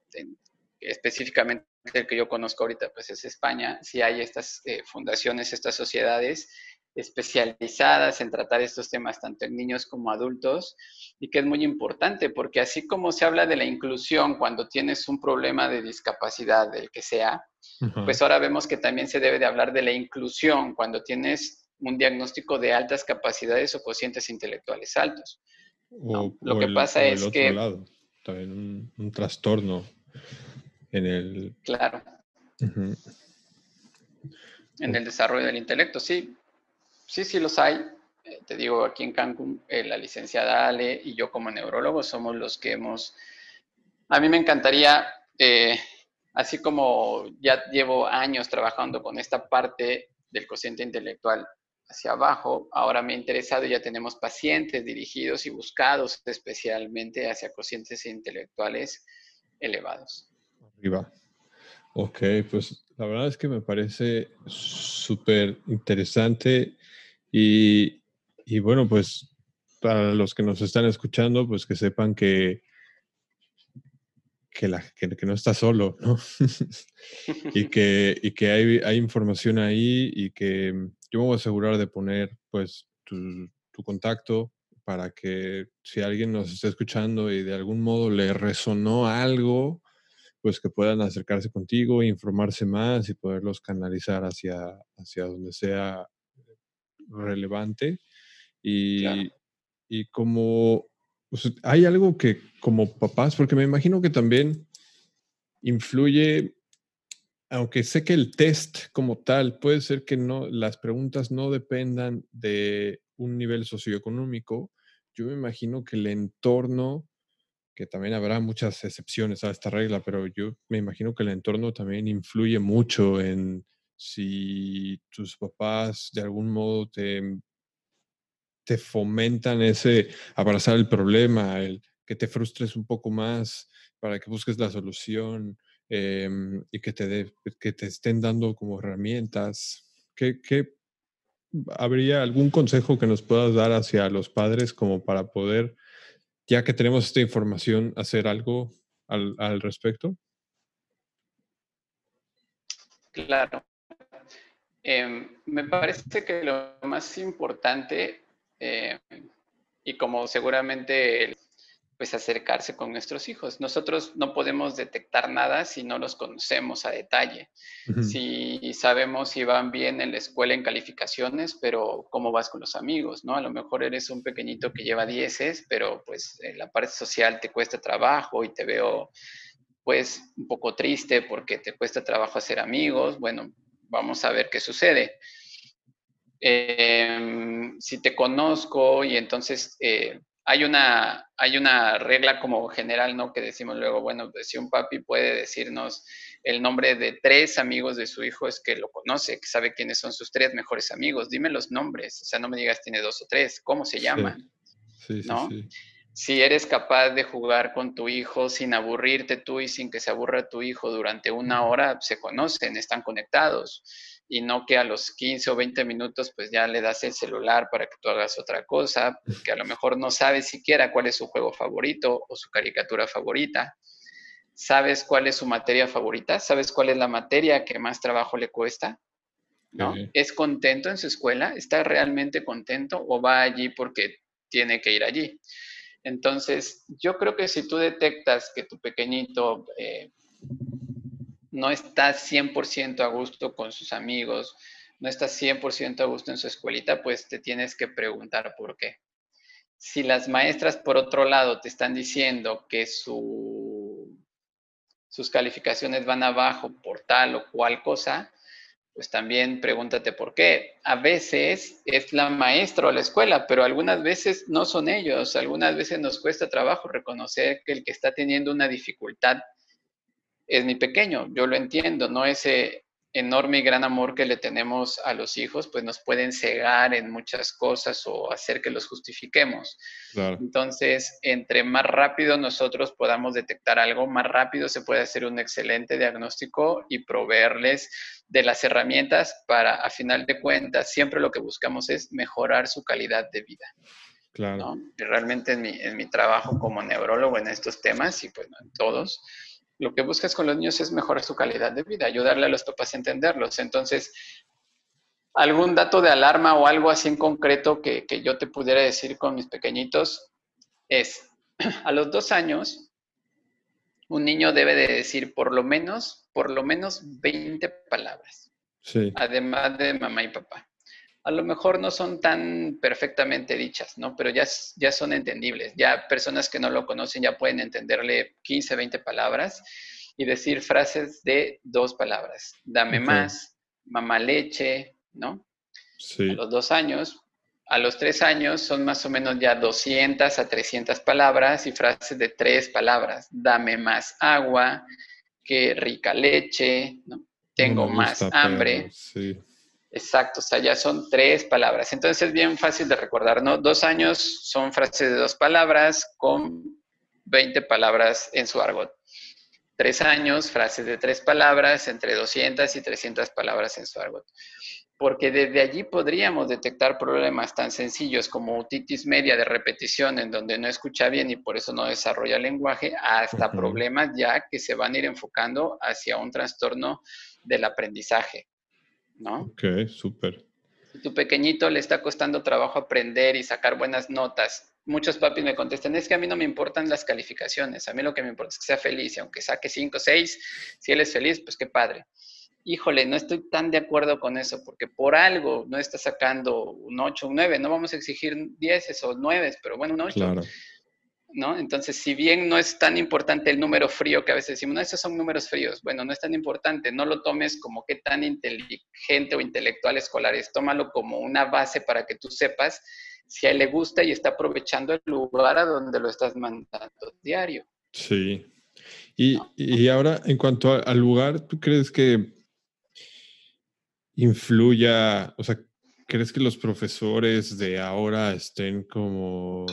específicamente el que yo conozco ahorita, pues es España, sí hay estas eh, fundaciones, estas sociedades especializadas en tratar estos temas tanto en niños como adultos y que es muy importante porque así como se habla de la inclusión cuando tienes un problema de discapacidad, del que sea, pues ahora vemos que también se debe de hablar de la inclusión cuando tienes un diagnóstico de altas capacidades o cocientes intelectuales altos. Lo que pasa es que... también un, trastorno en el... Claro. En el desarrollo del intelecto, sí. Sí, sí los hay. Eh, te digo, aquí en Cancún, eh, la licenciada Ale y yo como neurólogo somos los que hemos... A mí me encantaría, eh, así como ya llevo años trabajando con esta parte del cociente intelectual hacia abajo, ahora me ha interesado, ya tenemos pacientes dirigidos y buscados especialmente hacia cocientes intelectuales elevados. Arriba. Ok, pues la verdad es que me parece súper interesante y, bueno, pues para los que nos están escuchando, pues que sepan que, que, la, que, no está solo, ¿no? y que, y que hay, hay, información ahí y que yo me voy a asegurar de poner pues tu, tu, contacto para que si alguien nos está escuchando y de algún modo le resonó algo, pues que puedan acercarse contigo, informarse más y poderlos canalizar hacia, hacia donde sea relevante y, y como hay algo que como papás, porque me imagino que también influye, aunque sé que el test como tal puede ser que no, las preguntas no dependan de un nivel socioeconómico, yo me imagino que el entorno, que también habrá muchas excepciones a esta regla, pero yo me imagino que el entorno también influye mucho en si tus papás de algún modo te te fomentan ese abrazar el problema, el que te frustres un poco más para que busques la solución em, y que te, que te estén dando como herramientas. ¿Qué, habría algún consejo que nos puedas dar hacia los padres como para poder, ya que tenemos esta información, hacer algo al, al respecto? Claro. Em, me parece que lo más importante, eh, y como seguramente pues acercarse con nuestros hijos. Nosotros no podemos detectar nada si no los conocemos a detalle. Si sabemos si van bien en la escuela en calificaciones, pero cómo vas con los amigos, ¿no? A lo mejor eres un pequeñito que lleva dieces, pero pues en la parte social te cuesta trabajo y te veo pues un poco triste porque te cuesta trabajo hacer amigos. Bueno, vamos a ver qué sucede. Em, si te conozco y entonces eh, hay una, hay una regla como general, ¿no? Que decimos luego, bueno, pues, si un papi puede decirnos el nombre de tres amigos de su hijo, es que lo conoce, que sabe quiénes son sus tres mejores amigos. Dime los nombres, o sea, no me digas tiene dos o tres, ¿cómo se llaman? Sí. ¿No? Si eres capaz de jugar con tu hijo sin aburrirte tú y sin que se aburra tu hijo durante una hora, se conocen, están conectados y no que a los 15 o 20 minutos pues ya le das el celular para que tú hagas otra cosa, que a lo mejor no sabes siquiera cuál es su juego favorito o su caricatura favorita. ¿Sabes cuál es su materia favorita? ¿Sabes cuál es la materia que más trabajo le cuesta? ¿No? ¿Es contento en su escuela? ¿Está realmente contento o va allí porque tiene que ir allí? Entonces, yo creo que si tú detectas que tu pequeñito eh, no está 100% a gusto con sus amigos, no está 100% a gusto en su escuelita, pues te tienes que preguntar por qué. Si las maestras, por otro lado, te están diciendo que su, sus calificaciones van abajo por tal o cual cosa, pues también pregúntate por qué. A veces es la maestra o la escuela, pero algunas veces no son ellos. Algunas veces nos cuesta trabajo reconocer que el que está teniendo una dificultad es mi pequeño, yo lo entiendo, ¿no? Ese enorme y gran amor que le tenemos a los hijos, pues nos pueden cegar en muchas cosas o hacer que los justifiquemos. Entonces, entre más rápido nosotros podamos detectar algo, más rápido se puede hacer un excelente diagnóstico y proveerles de las herramientas para, a final de cuentas, siempre lo que buscamos es mejorar su calidad de vida. Claro. Y realmente en mi, en mi trabajo como neurólogo en estos temas y pues en todos, lo que buscas con los niños es mejorar su calidad de vida, ayudarle a los papás a entenderlos. Entonces, algún dato de alarma o algo así en concreto que, yo te pudiera decir con mis pequeñitos es, a los dos años, un niño debe de decir por lo menos, por lo menos 20 palabras. Sí. Además de mamá y papá a lo mejor no son tan perfectamente dichas, ¿no? Pero ya, ya son entendibles. Ya personas que no lo conocen ya pueden entenderle 15, 20 palabras y decir frases de dos palabras. Dame más, mamá leche, ¿no? Sí. A los dos años. A los tres años son más o menos ya 200 a 300 palabras y frases de tres palabras. Dame más agua, qué rica leche, ¿no? Tengo más hambre. sí. Exacto, o sea, ya son tres palabras. Entonces es bien fácil de recordar, ¿no? Dos años son frases de dos palabras con 20 palabras en su argot. Tres años, frases de tres palabras, entre 200 y 300 palabras en su argot. Porque desde allí podríamos detectar problemas tan sencillos como otitis media de repetición en donde no escucha bien y por eso no desarrolla lenguaje, hasta problemas ya que se van a ir enfocando hacia un trastorno del aprendizaje. ¿No? Ok, súper. Si tu pequeñito le está costando trabajo aprender y sacar buenas notas, muchos papis me contestan, es que a mí no me importan las calificaciones, a mí lo que me importa es que sea feliz y aunque saque 5 o 6, si él es feliz, pues qué padre. Híjole, no estoy tan de acuerdo con eso, porque por algo no está sacando un 8 o un 9, no vamos a exigir 10 o 9, pero bueno, un 8. Claro. ¿No? Entonces, si bien no es tan importante el número frío que a veces decimos, no, esos son números fríos, bueno, no es tan importante, no lo tomes como que tan inteligente o intelectual escolar es, tómalo como una base para que tú sepas si a él le gusta y está aprovechando el lugar a donde lo estás mandando diario. Sí. Y, y ahora, en cuanto al lugar, ¿tú crees que influya, o sea, ¿crees que los profesores de ahora estén como,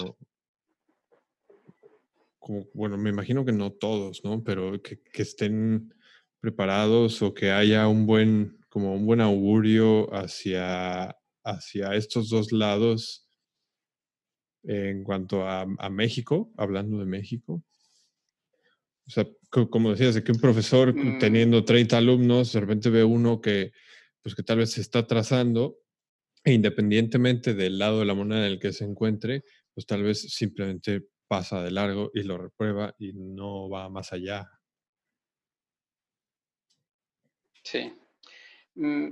como bueno, me imagino que no todos, ¿no? Pero que, que estén preparados o que haya un buen, como un buen augurio hacia, hacia estos dos lados en cuanto a, a México, hablando de México? O sea, como decías, de que un profesor Mm. teniendo 30 alumnos, de repente ve uno que, pues que tal vez se está trazando, e independientemente del lado de la moneda en el que se encuentre, pues tal vez simplemente pasa de largo y lo reprueba y no va más allá. Sí. Mm,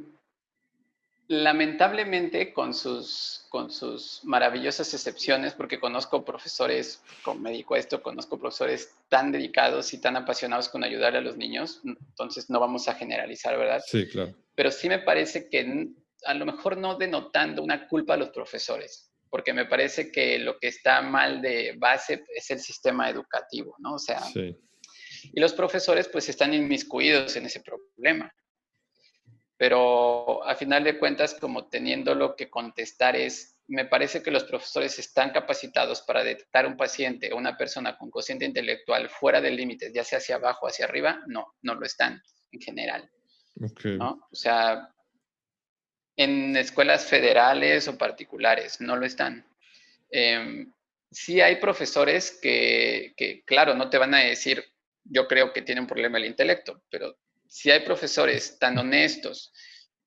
lamentablemente, con sus, con sus maravillosas excepciones, porque conozco profesores, como me dedico a esto, conozco profesores tan dedicados y tan apasionados con ayudar a los niños, entonces no vamos a generalizar, ¿verdad? Sí, claro. Pero sí me parece que a lo mejor no denotando una culpa a los profesores, porque me parece que lo que está mal de base es el sistema educativo, ¿no? O sea, Sí, y los profesores pues están inmiscuidos en ese problema. Pero a final de cuentas, como teniendo lo que contestar es, me parece que los profesores están capacitados para detectar un paciente o una persona con cociente intelectual fuera del límite, ya sea hacia abajo o hacia arriba, no, no lo están en general, ok. ¿no? O sea, en escuelas federales o particulares, no lo están. Eh, sí hay profesores que, que, claro, no te van a decir, yo creo que tienen un problema el intelecto, pero si hay profesores tan honestos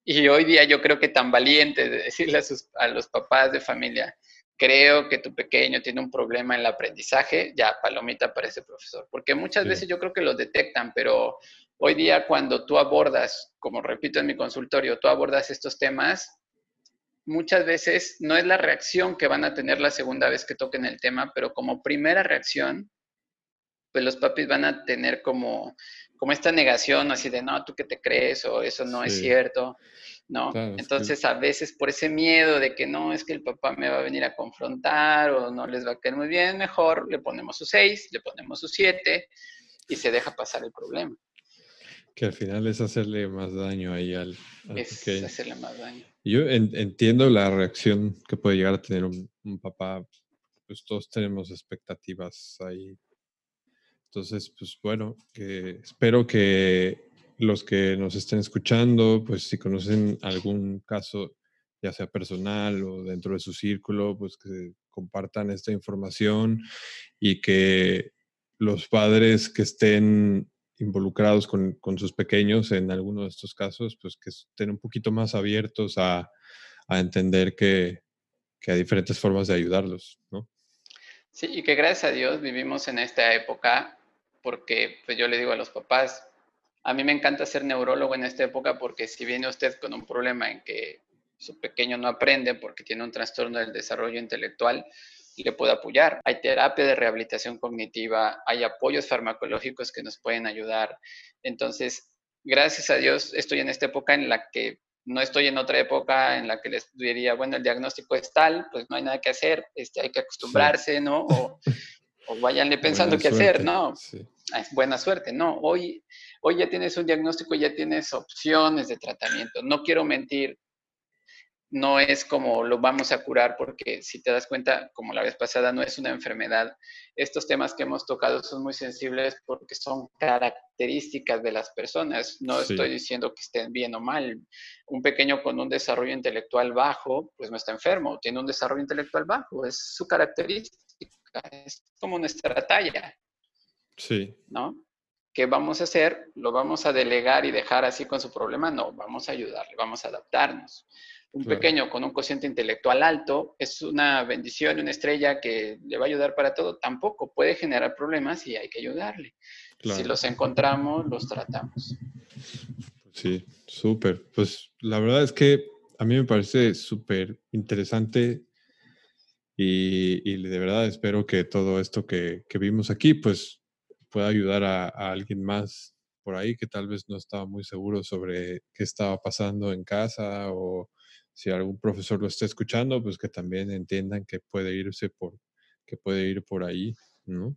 y hoy día yo creo que tan valientes de decirle a, sus, a, los papás de familia, creo que tu pequeño tiene un problema en el aprendizaje, ya palomita para ese profesor, porque muchas sí. veces yo creo que lo detectan, pero hoy día cuando tú abordas, como repito en mi consultorio, tú abordas estos temas, muchas veces no es la reacción que van a tener la segunda vez que toquen el tema, pero como primera reacción, pues los papis van a tener como, como esta negación así de, no, tú qué te crees o eso no sí. es cierto, ¿no? Claro, Entonces sí. a veces por ese miedo de que no, es que el papá me va a venir a confrontar o no les va a caer muy bien, mejor le ponemos su 6, le ponemos su 7 y se deja pasar el problema. Que al final es hacerle más daño ahí al... al es hacerle más daño. Yo en, entiendo la reacción que puede llegar a tener un, un papá, pues todos tenemos expectativas ahí entonces, pues bueno, que espero que los que nos estén escuchando, pues si conocen algún caso, ya sea personal o dentro de su círculo, pues que compartan esta información y que los padres que estén involucrados con, con sus pequeños en alguno de estos casos, pues que estén un poquito más abiertos a, a entender que, que hay diferentes formas de ayudarlos, ¿no? Sí, y que gracias a Dios vivimos en esta época porque pues yo le digo a los papás, a mí me encanta ser neurólogo en esta época porque si viene usted con un problema en que su pequeño no aprende porque tiene un trastorno del desarrollo intelectual, le puedo apoyar. Hay terapia de rehabilitación cognitiva, hay apoyos farmacológicos que nos pueden ayudar. Entonces, gracias a Dios, estoy en esta época en la que no estoy en otra época en la que les diría, bueno, el diagnóstico es tal, pues no hay nada que hacer, este, hay que acostumbrarse, sí. ¿no? O, o váyanle pensando buena qué suerte. hacer, ¿no? Sí. Es buena suerte, no. Hoy, hoy ya tienes un diagnóstico, ya tienes opciones de tratamiento. No quiero mentir, no es como lo vamos a curar, porque si te das cuenta, como la vez pasada, no es una enfermedad. Estos temas que hemos tocado son muy sensibles porque son características de las personas. No Sí. estoy diciendo que estén bien o mal. Un pequeño con un desarrollo intelectual bajo, pues no está enfermo, tiene un desarrollo intelectual bajo, es su característica, es como nuestra talla. Sí, ¿no? ¿Qué vamos a hacer? ¿Lo vamos a delegar y dejar así con su problema? No, vamos a ayudarle, vamos a adaptarnos. Un Claro. pequeño con un cociente intelectual alto es una bendición, una estrella que le va a ayudar para todo. Tampoco puede generar problemas y hay que ayudarle. Si los encontramos, los tratamos. Sí, súper. Pues la verdad es que a mí me parece súper interesante y, y de verdad espero que todo esto que, que vimos aquí pues pueda ayudar a, a alguien más por ahí que tal vez no estaba muy seguro sobre qué estaba pasando en casa o si algún profesor lo está escuchando, pues que también entiendan que puede irse por, que puede ir por ahí, ¿no?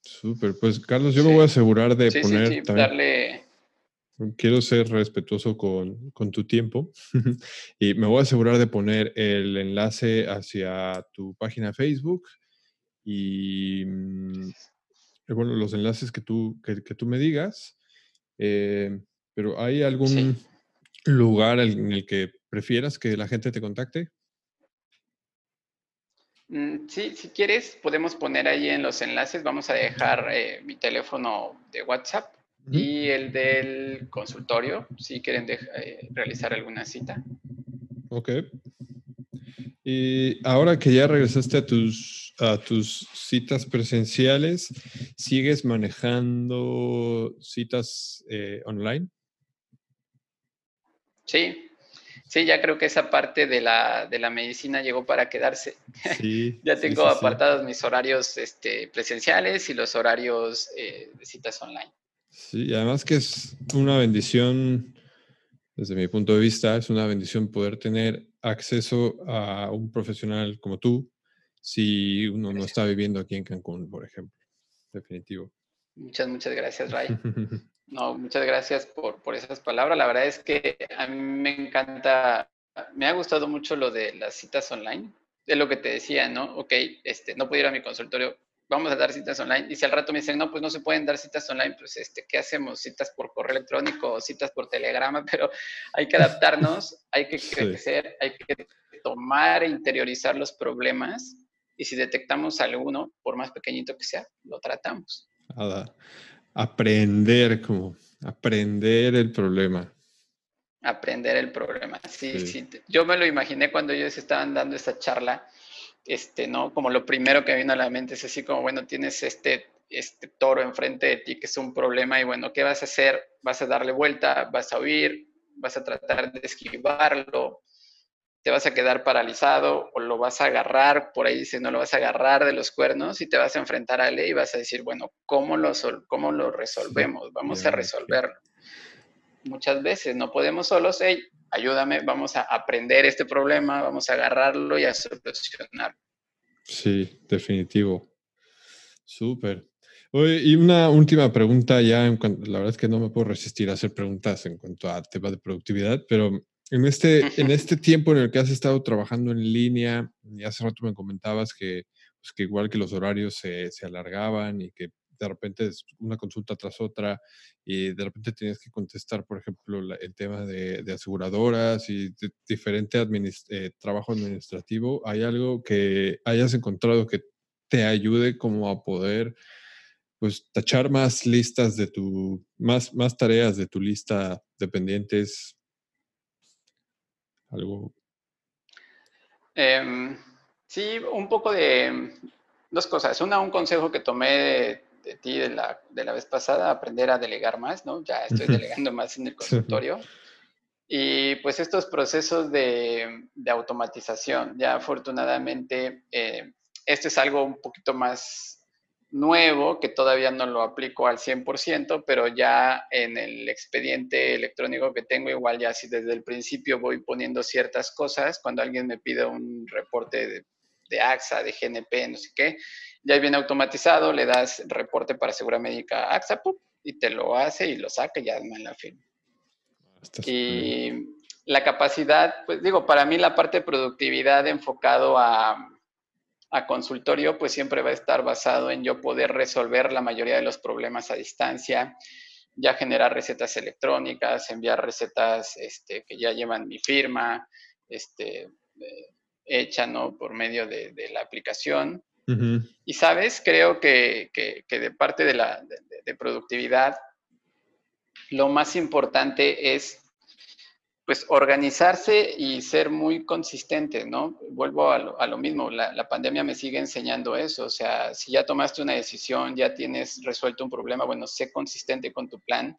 Súper, pues Carlos, yo me voy a asegurar de Sí, poner sí, también darle, quiero ser respetuoso con, tu tiempo y me voy a asegurar de poner el enlace hacia tu página Facebook y mm, bueno, los enlaces que tú, que, tú me digas. Eh, pero ¿hay algún lugar en el que prefieras que la gente te contacte? Mm, sí, si quieres, podemos poner ahí en los enlaces, vamos a dejar eh, mi teléfono de WhatsApp y el del consultorio, si quieren eh, realizar alguna cita. Ok. Y ahora que ya regresaste a tus, a tus citas presenciales, ¿sigues manejando citas eh, online? Sí, Sí, ya creo que esa parte de la, de la medicina llegó para quedarse. Sí, ya tengo apartados mis horarios este, presenciales y los horarios eh, de citas online. Sí, además que es una bendición, desde mi punto de vista, es una bendición poder tener acceso a un profesional como tú si uno no está viviendo aquí en Cancún, por ejemplo. Definitivo. Muchas, muchas gracias, Ray. No, muchas gracias por, por, esas palabras. La verdad es que a mí me encanta, me ha gustado mucho lo de las citas online. De lo que te decía, ¿no? Ok, este, no puedo ir a mi consultorio, vamos a dar citas online. Y si al rato me dicen, no, pues no se pueden dar citas online, pues este, ¿qué hacemos? Citas por correo electrónico citas por telegrama, pero hay que adaptarnos, hay que crecer, hay que tomar e interiorizar los problemas. Y si detectamos alguno, por más pequeñito que sea, lo tratamos aprender, como aprender el problema. Aprender el problema, sí, sí, Yo me lo imaginé cuando ellos estaban dando esa charla, este, ¿no? Como lo primero que vino a la mente es así como, bueno, tienes este, este toro enfrente de ti que es un problema y bueno, ¿qué vas a hacer? ¿Vas a darle vuelta? ¿Vas a huir? ¿Vas a tratar de esquivarlo? Te vas a quedar paralizado o lo vas a agarrar, por ahí dice, no lo vas a agarrar de los cuernos y te vas a enfrentar a él y vas a decir, bueno, ¿cómo lo, cómo lo resolvemos? Vamos a resolverlo. Muchas veces no podemos solos, hey, ayúdame, vamos a aprender este problema, vamos a agarrarlo y a solucionarlo. Sí, definitivo. Súper. y una última pregunta ya, en cuanto, la verdad es que no me puedo resistir a hacer preguntas en cuanto a temas de productividad, pero en este, en este tiempo en el que has estado trabajando en línea, y hace rato me comentabas que, pues, que igual que los horarios se, se, alargaban y que de repente es una consulta tras otra y de repente tienes que contestar, por ejemplo, el tema de, de aseguradoras y de diferente eh, trabajo administrativo, ¿hay algo que hayas encontrado que te ayude como a poder pues tachar más listas de tu, más, más tareas de tu lista de pendientes algo. Em, sí, un poco de dos cosas. Una, un consejo que tomé de, ti de la, de la, vez pasada, aprender a delegar más, ¿no? Ya estoy delegando más en el consultorio. Y pues estos procesos de, de automatización, ya afortunadamente, eh, esto es algo un poquito más nuevo que todavía no lo aplico al 100%, pero ya en el expediente electrónico que tengo, igual ya si desde el principio voy poniendo ciertas cosas, cuando alguien me pide un reporte de, AXA, de GNP, no sé qué, ya viene automatizado, le das reporte para segura médica AXA, y te lo hace y lo saca y ya me la firma. y la capacidad, pues digo, para mí la parte de productividad enfocado a a consultorio, pues siempre va a estar basado en yo poder resolver la mayoría de los problemas a distancia, ya generar recetas electrónicas, enviar recetas este, que ya llevan mi firma, este, eh, hecha ¿no? por medio de, la aplicación. Y sabes, creo que, de parte de la de productividad, lo más importante es pues organizarse y ser muy consistente, ¿no? Vuelvo a lo, mismo, la, pandemia me sigue enseñando eso, o sea, si ya tomaste una decisión, ya tienes resuelto un problema, bueno, sé consistente con tu plan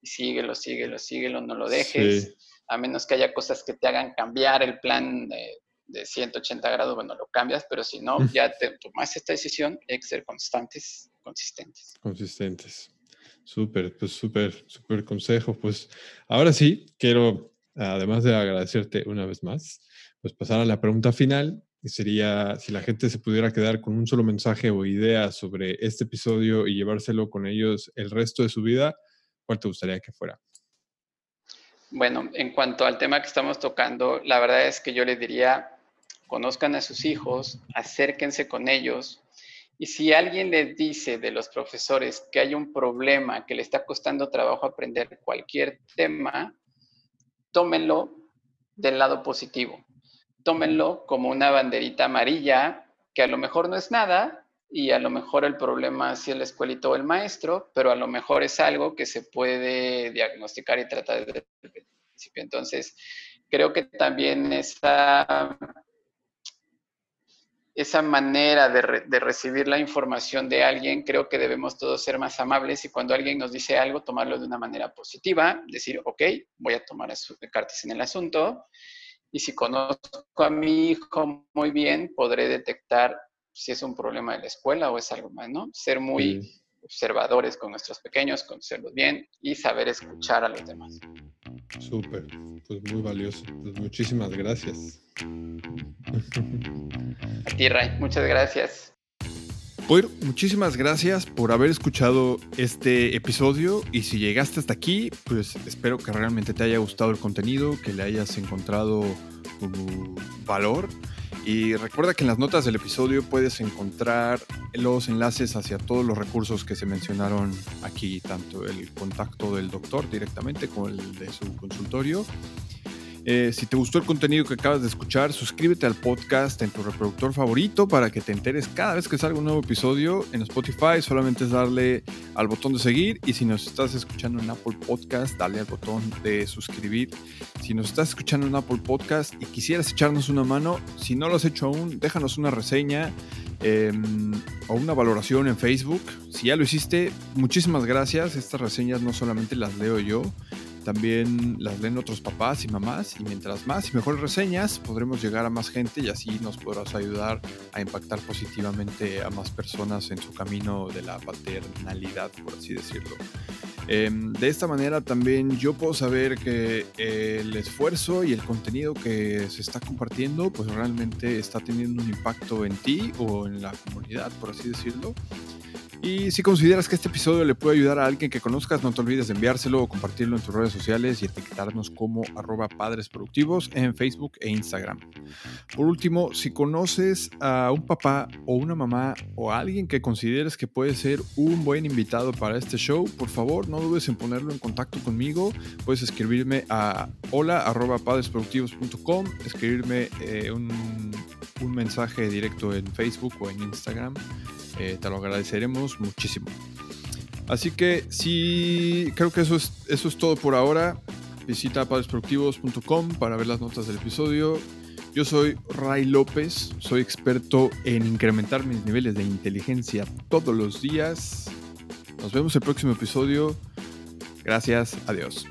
y síguelo, síguelo, síguelo, no lo dejes, a menos que haya cosas que te hagan cambiar el plan de, de 180 grados, bueno, lo cambias, pero si no, ya te tomaste esta decisión, hay que ser constantes, consistentes. Consistentes. Súper, pues súper, súper consejo. Pues ahora sí, quiero además de agradecerte una vez más, pues pasar a la pregunta final, y sería si la gente se pudiera quedar con un solo mensaje o idea sobre este episodio y llevárselo con ellos el resto de su vida, ¿cuál te gustaría que fuera? Bueno, en cuanto al tema que estamos tocando, la verdad es que yo les diría, conozcan a sus hijos, acérquense con ellos, y si alguien les dice de los profesores que hay un problema, que le está costando trabajo aprender cualquier tema, tómenlo del lado positivo. Tómenlo como una banderita amarilla, que a lo mejor no es nada, y a lo mejor el problema es el escuelito o el maestro, pero a lo mejor es algo que se puede diagnosticar y tratar desde el principio. Entonces, creo que también esa, esa manera de, recibir la información de alguien, creo que debemos todos ser más amables y cuando alguien nos dice algo, tomarlo de una manera positiva, decir, ok, voy a tomar cartas en el asunto. Y si conozco a mi hijo muy bien, podré detectar si es un problema de la escuela o es algo más, ¿no? Ser muy observadores con nuestros pequeños, conocerlos bien y saber escuchar a los demás. Súper, pues muy valioso. Pues muchísimas gracias. A ti, Ray, muchas gracias. Bueno, muchísimas gracias por haber escuchado este episodio y si llegaste hasta aquí, pues espero que realmente te haya gustado el contenido, que le hayas encontrado valor y recuerda que en las notas del episodio puedes encontrar los enlaces hacia todos los recursos que se mencionaron aquí, tanto el contacto del doctor directamente como el de su consultorio eh, si te gustó el contenido que acabas de escuchar, suscríbete al podcast en tu reproductor favorito para que te enteres cada vez que salga un nuevo episodio. En Spotify solamente es darle al botón de seguir y si nos estás escuchando en Apple Podcast, dale al botón de suscribir. Si nos estás escuchando en Apple Podcast y quisieras echarnos una mano, si no lo has hecho aún, déjanos una reseña em, o una valoración en Facebook. Si ya lo hiciste, muchísimas gracias. Estas reseñas no solamente las leo yo, también las leen otros papás y mamás y mientras más y mejores reseñas podremos llegar a más gente y así nos podrás ayudar a impactar positivamente a más personas en su camino de la paternalidad, por así decirlo. Em, de esta manera también yo puedo saber que el esfuerzo y el contenido que se está compartiendo pues realmente está teniendo un impacto en ti o en la comunidad, por así decirlo. Y si consideras que este episodio le puede ayudar a alguien que conozcas, no te olvides de enviárselo o compartirlo en tus redes sociales y etiquetarnos como arroba padres productivos en Facebook e Instagram. Por último, si conoces a un papá o una mamá o a alguien que consideres que puede ser un buen invitado para este show, por favor no dudes en ponerlo en contacto conmigo. Puedes escribirme a hola arroba padresproductivos.com, escribirme eh, un, mensaje directo en Facebook o en Instagram. Eh, te lo agradeceremos muchísimo. Así que sí, creo que eso es, eso es todo por ahora. Visita padresproductivos.com para ver las notas del episodio. Yo soy Ray López, soy experto en incrementar mis niveles de inteligencia todos los días. Nos vemos el próximo episodio. Gracias, adiós.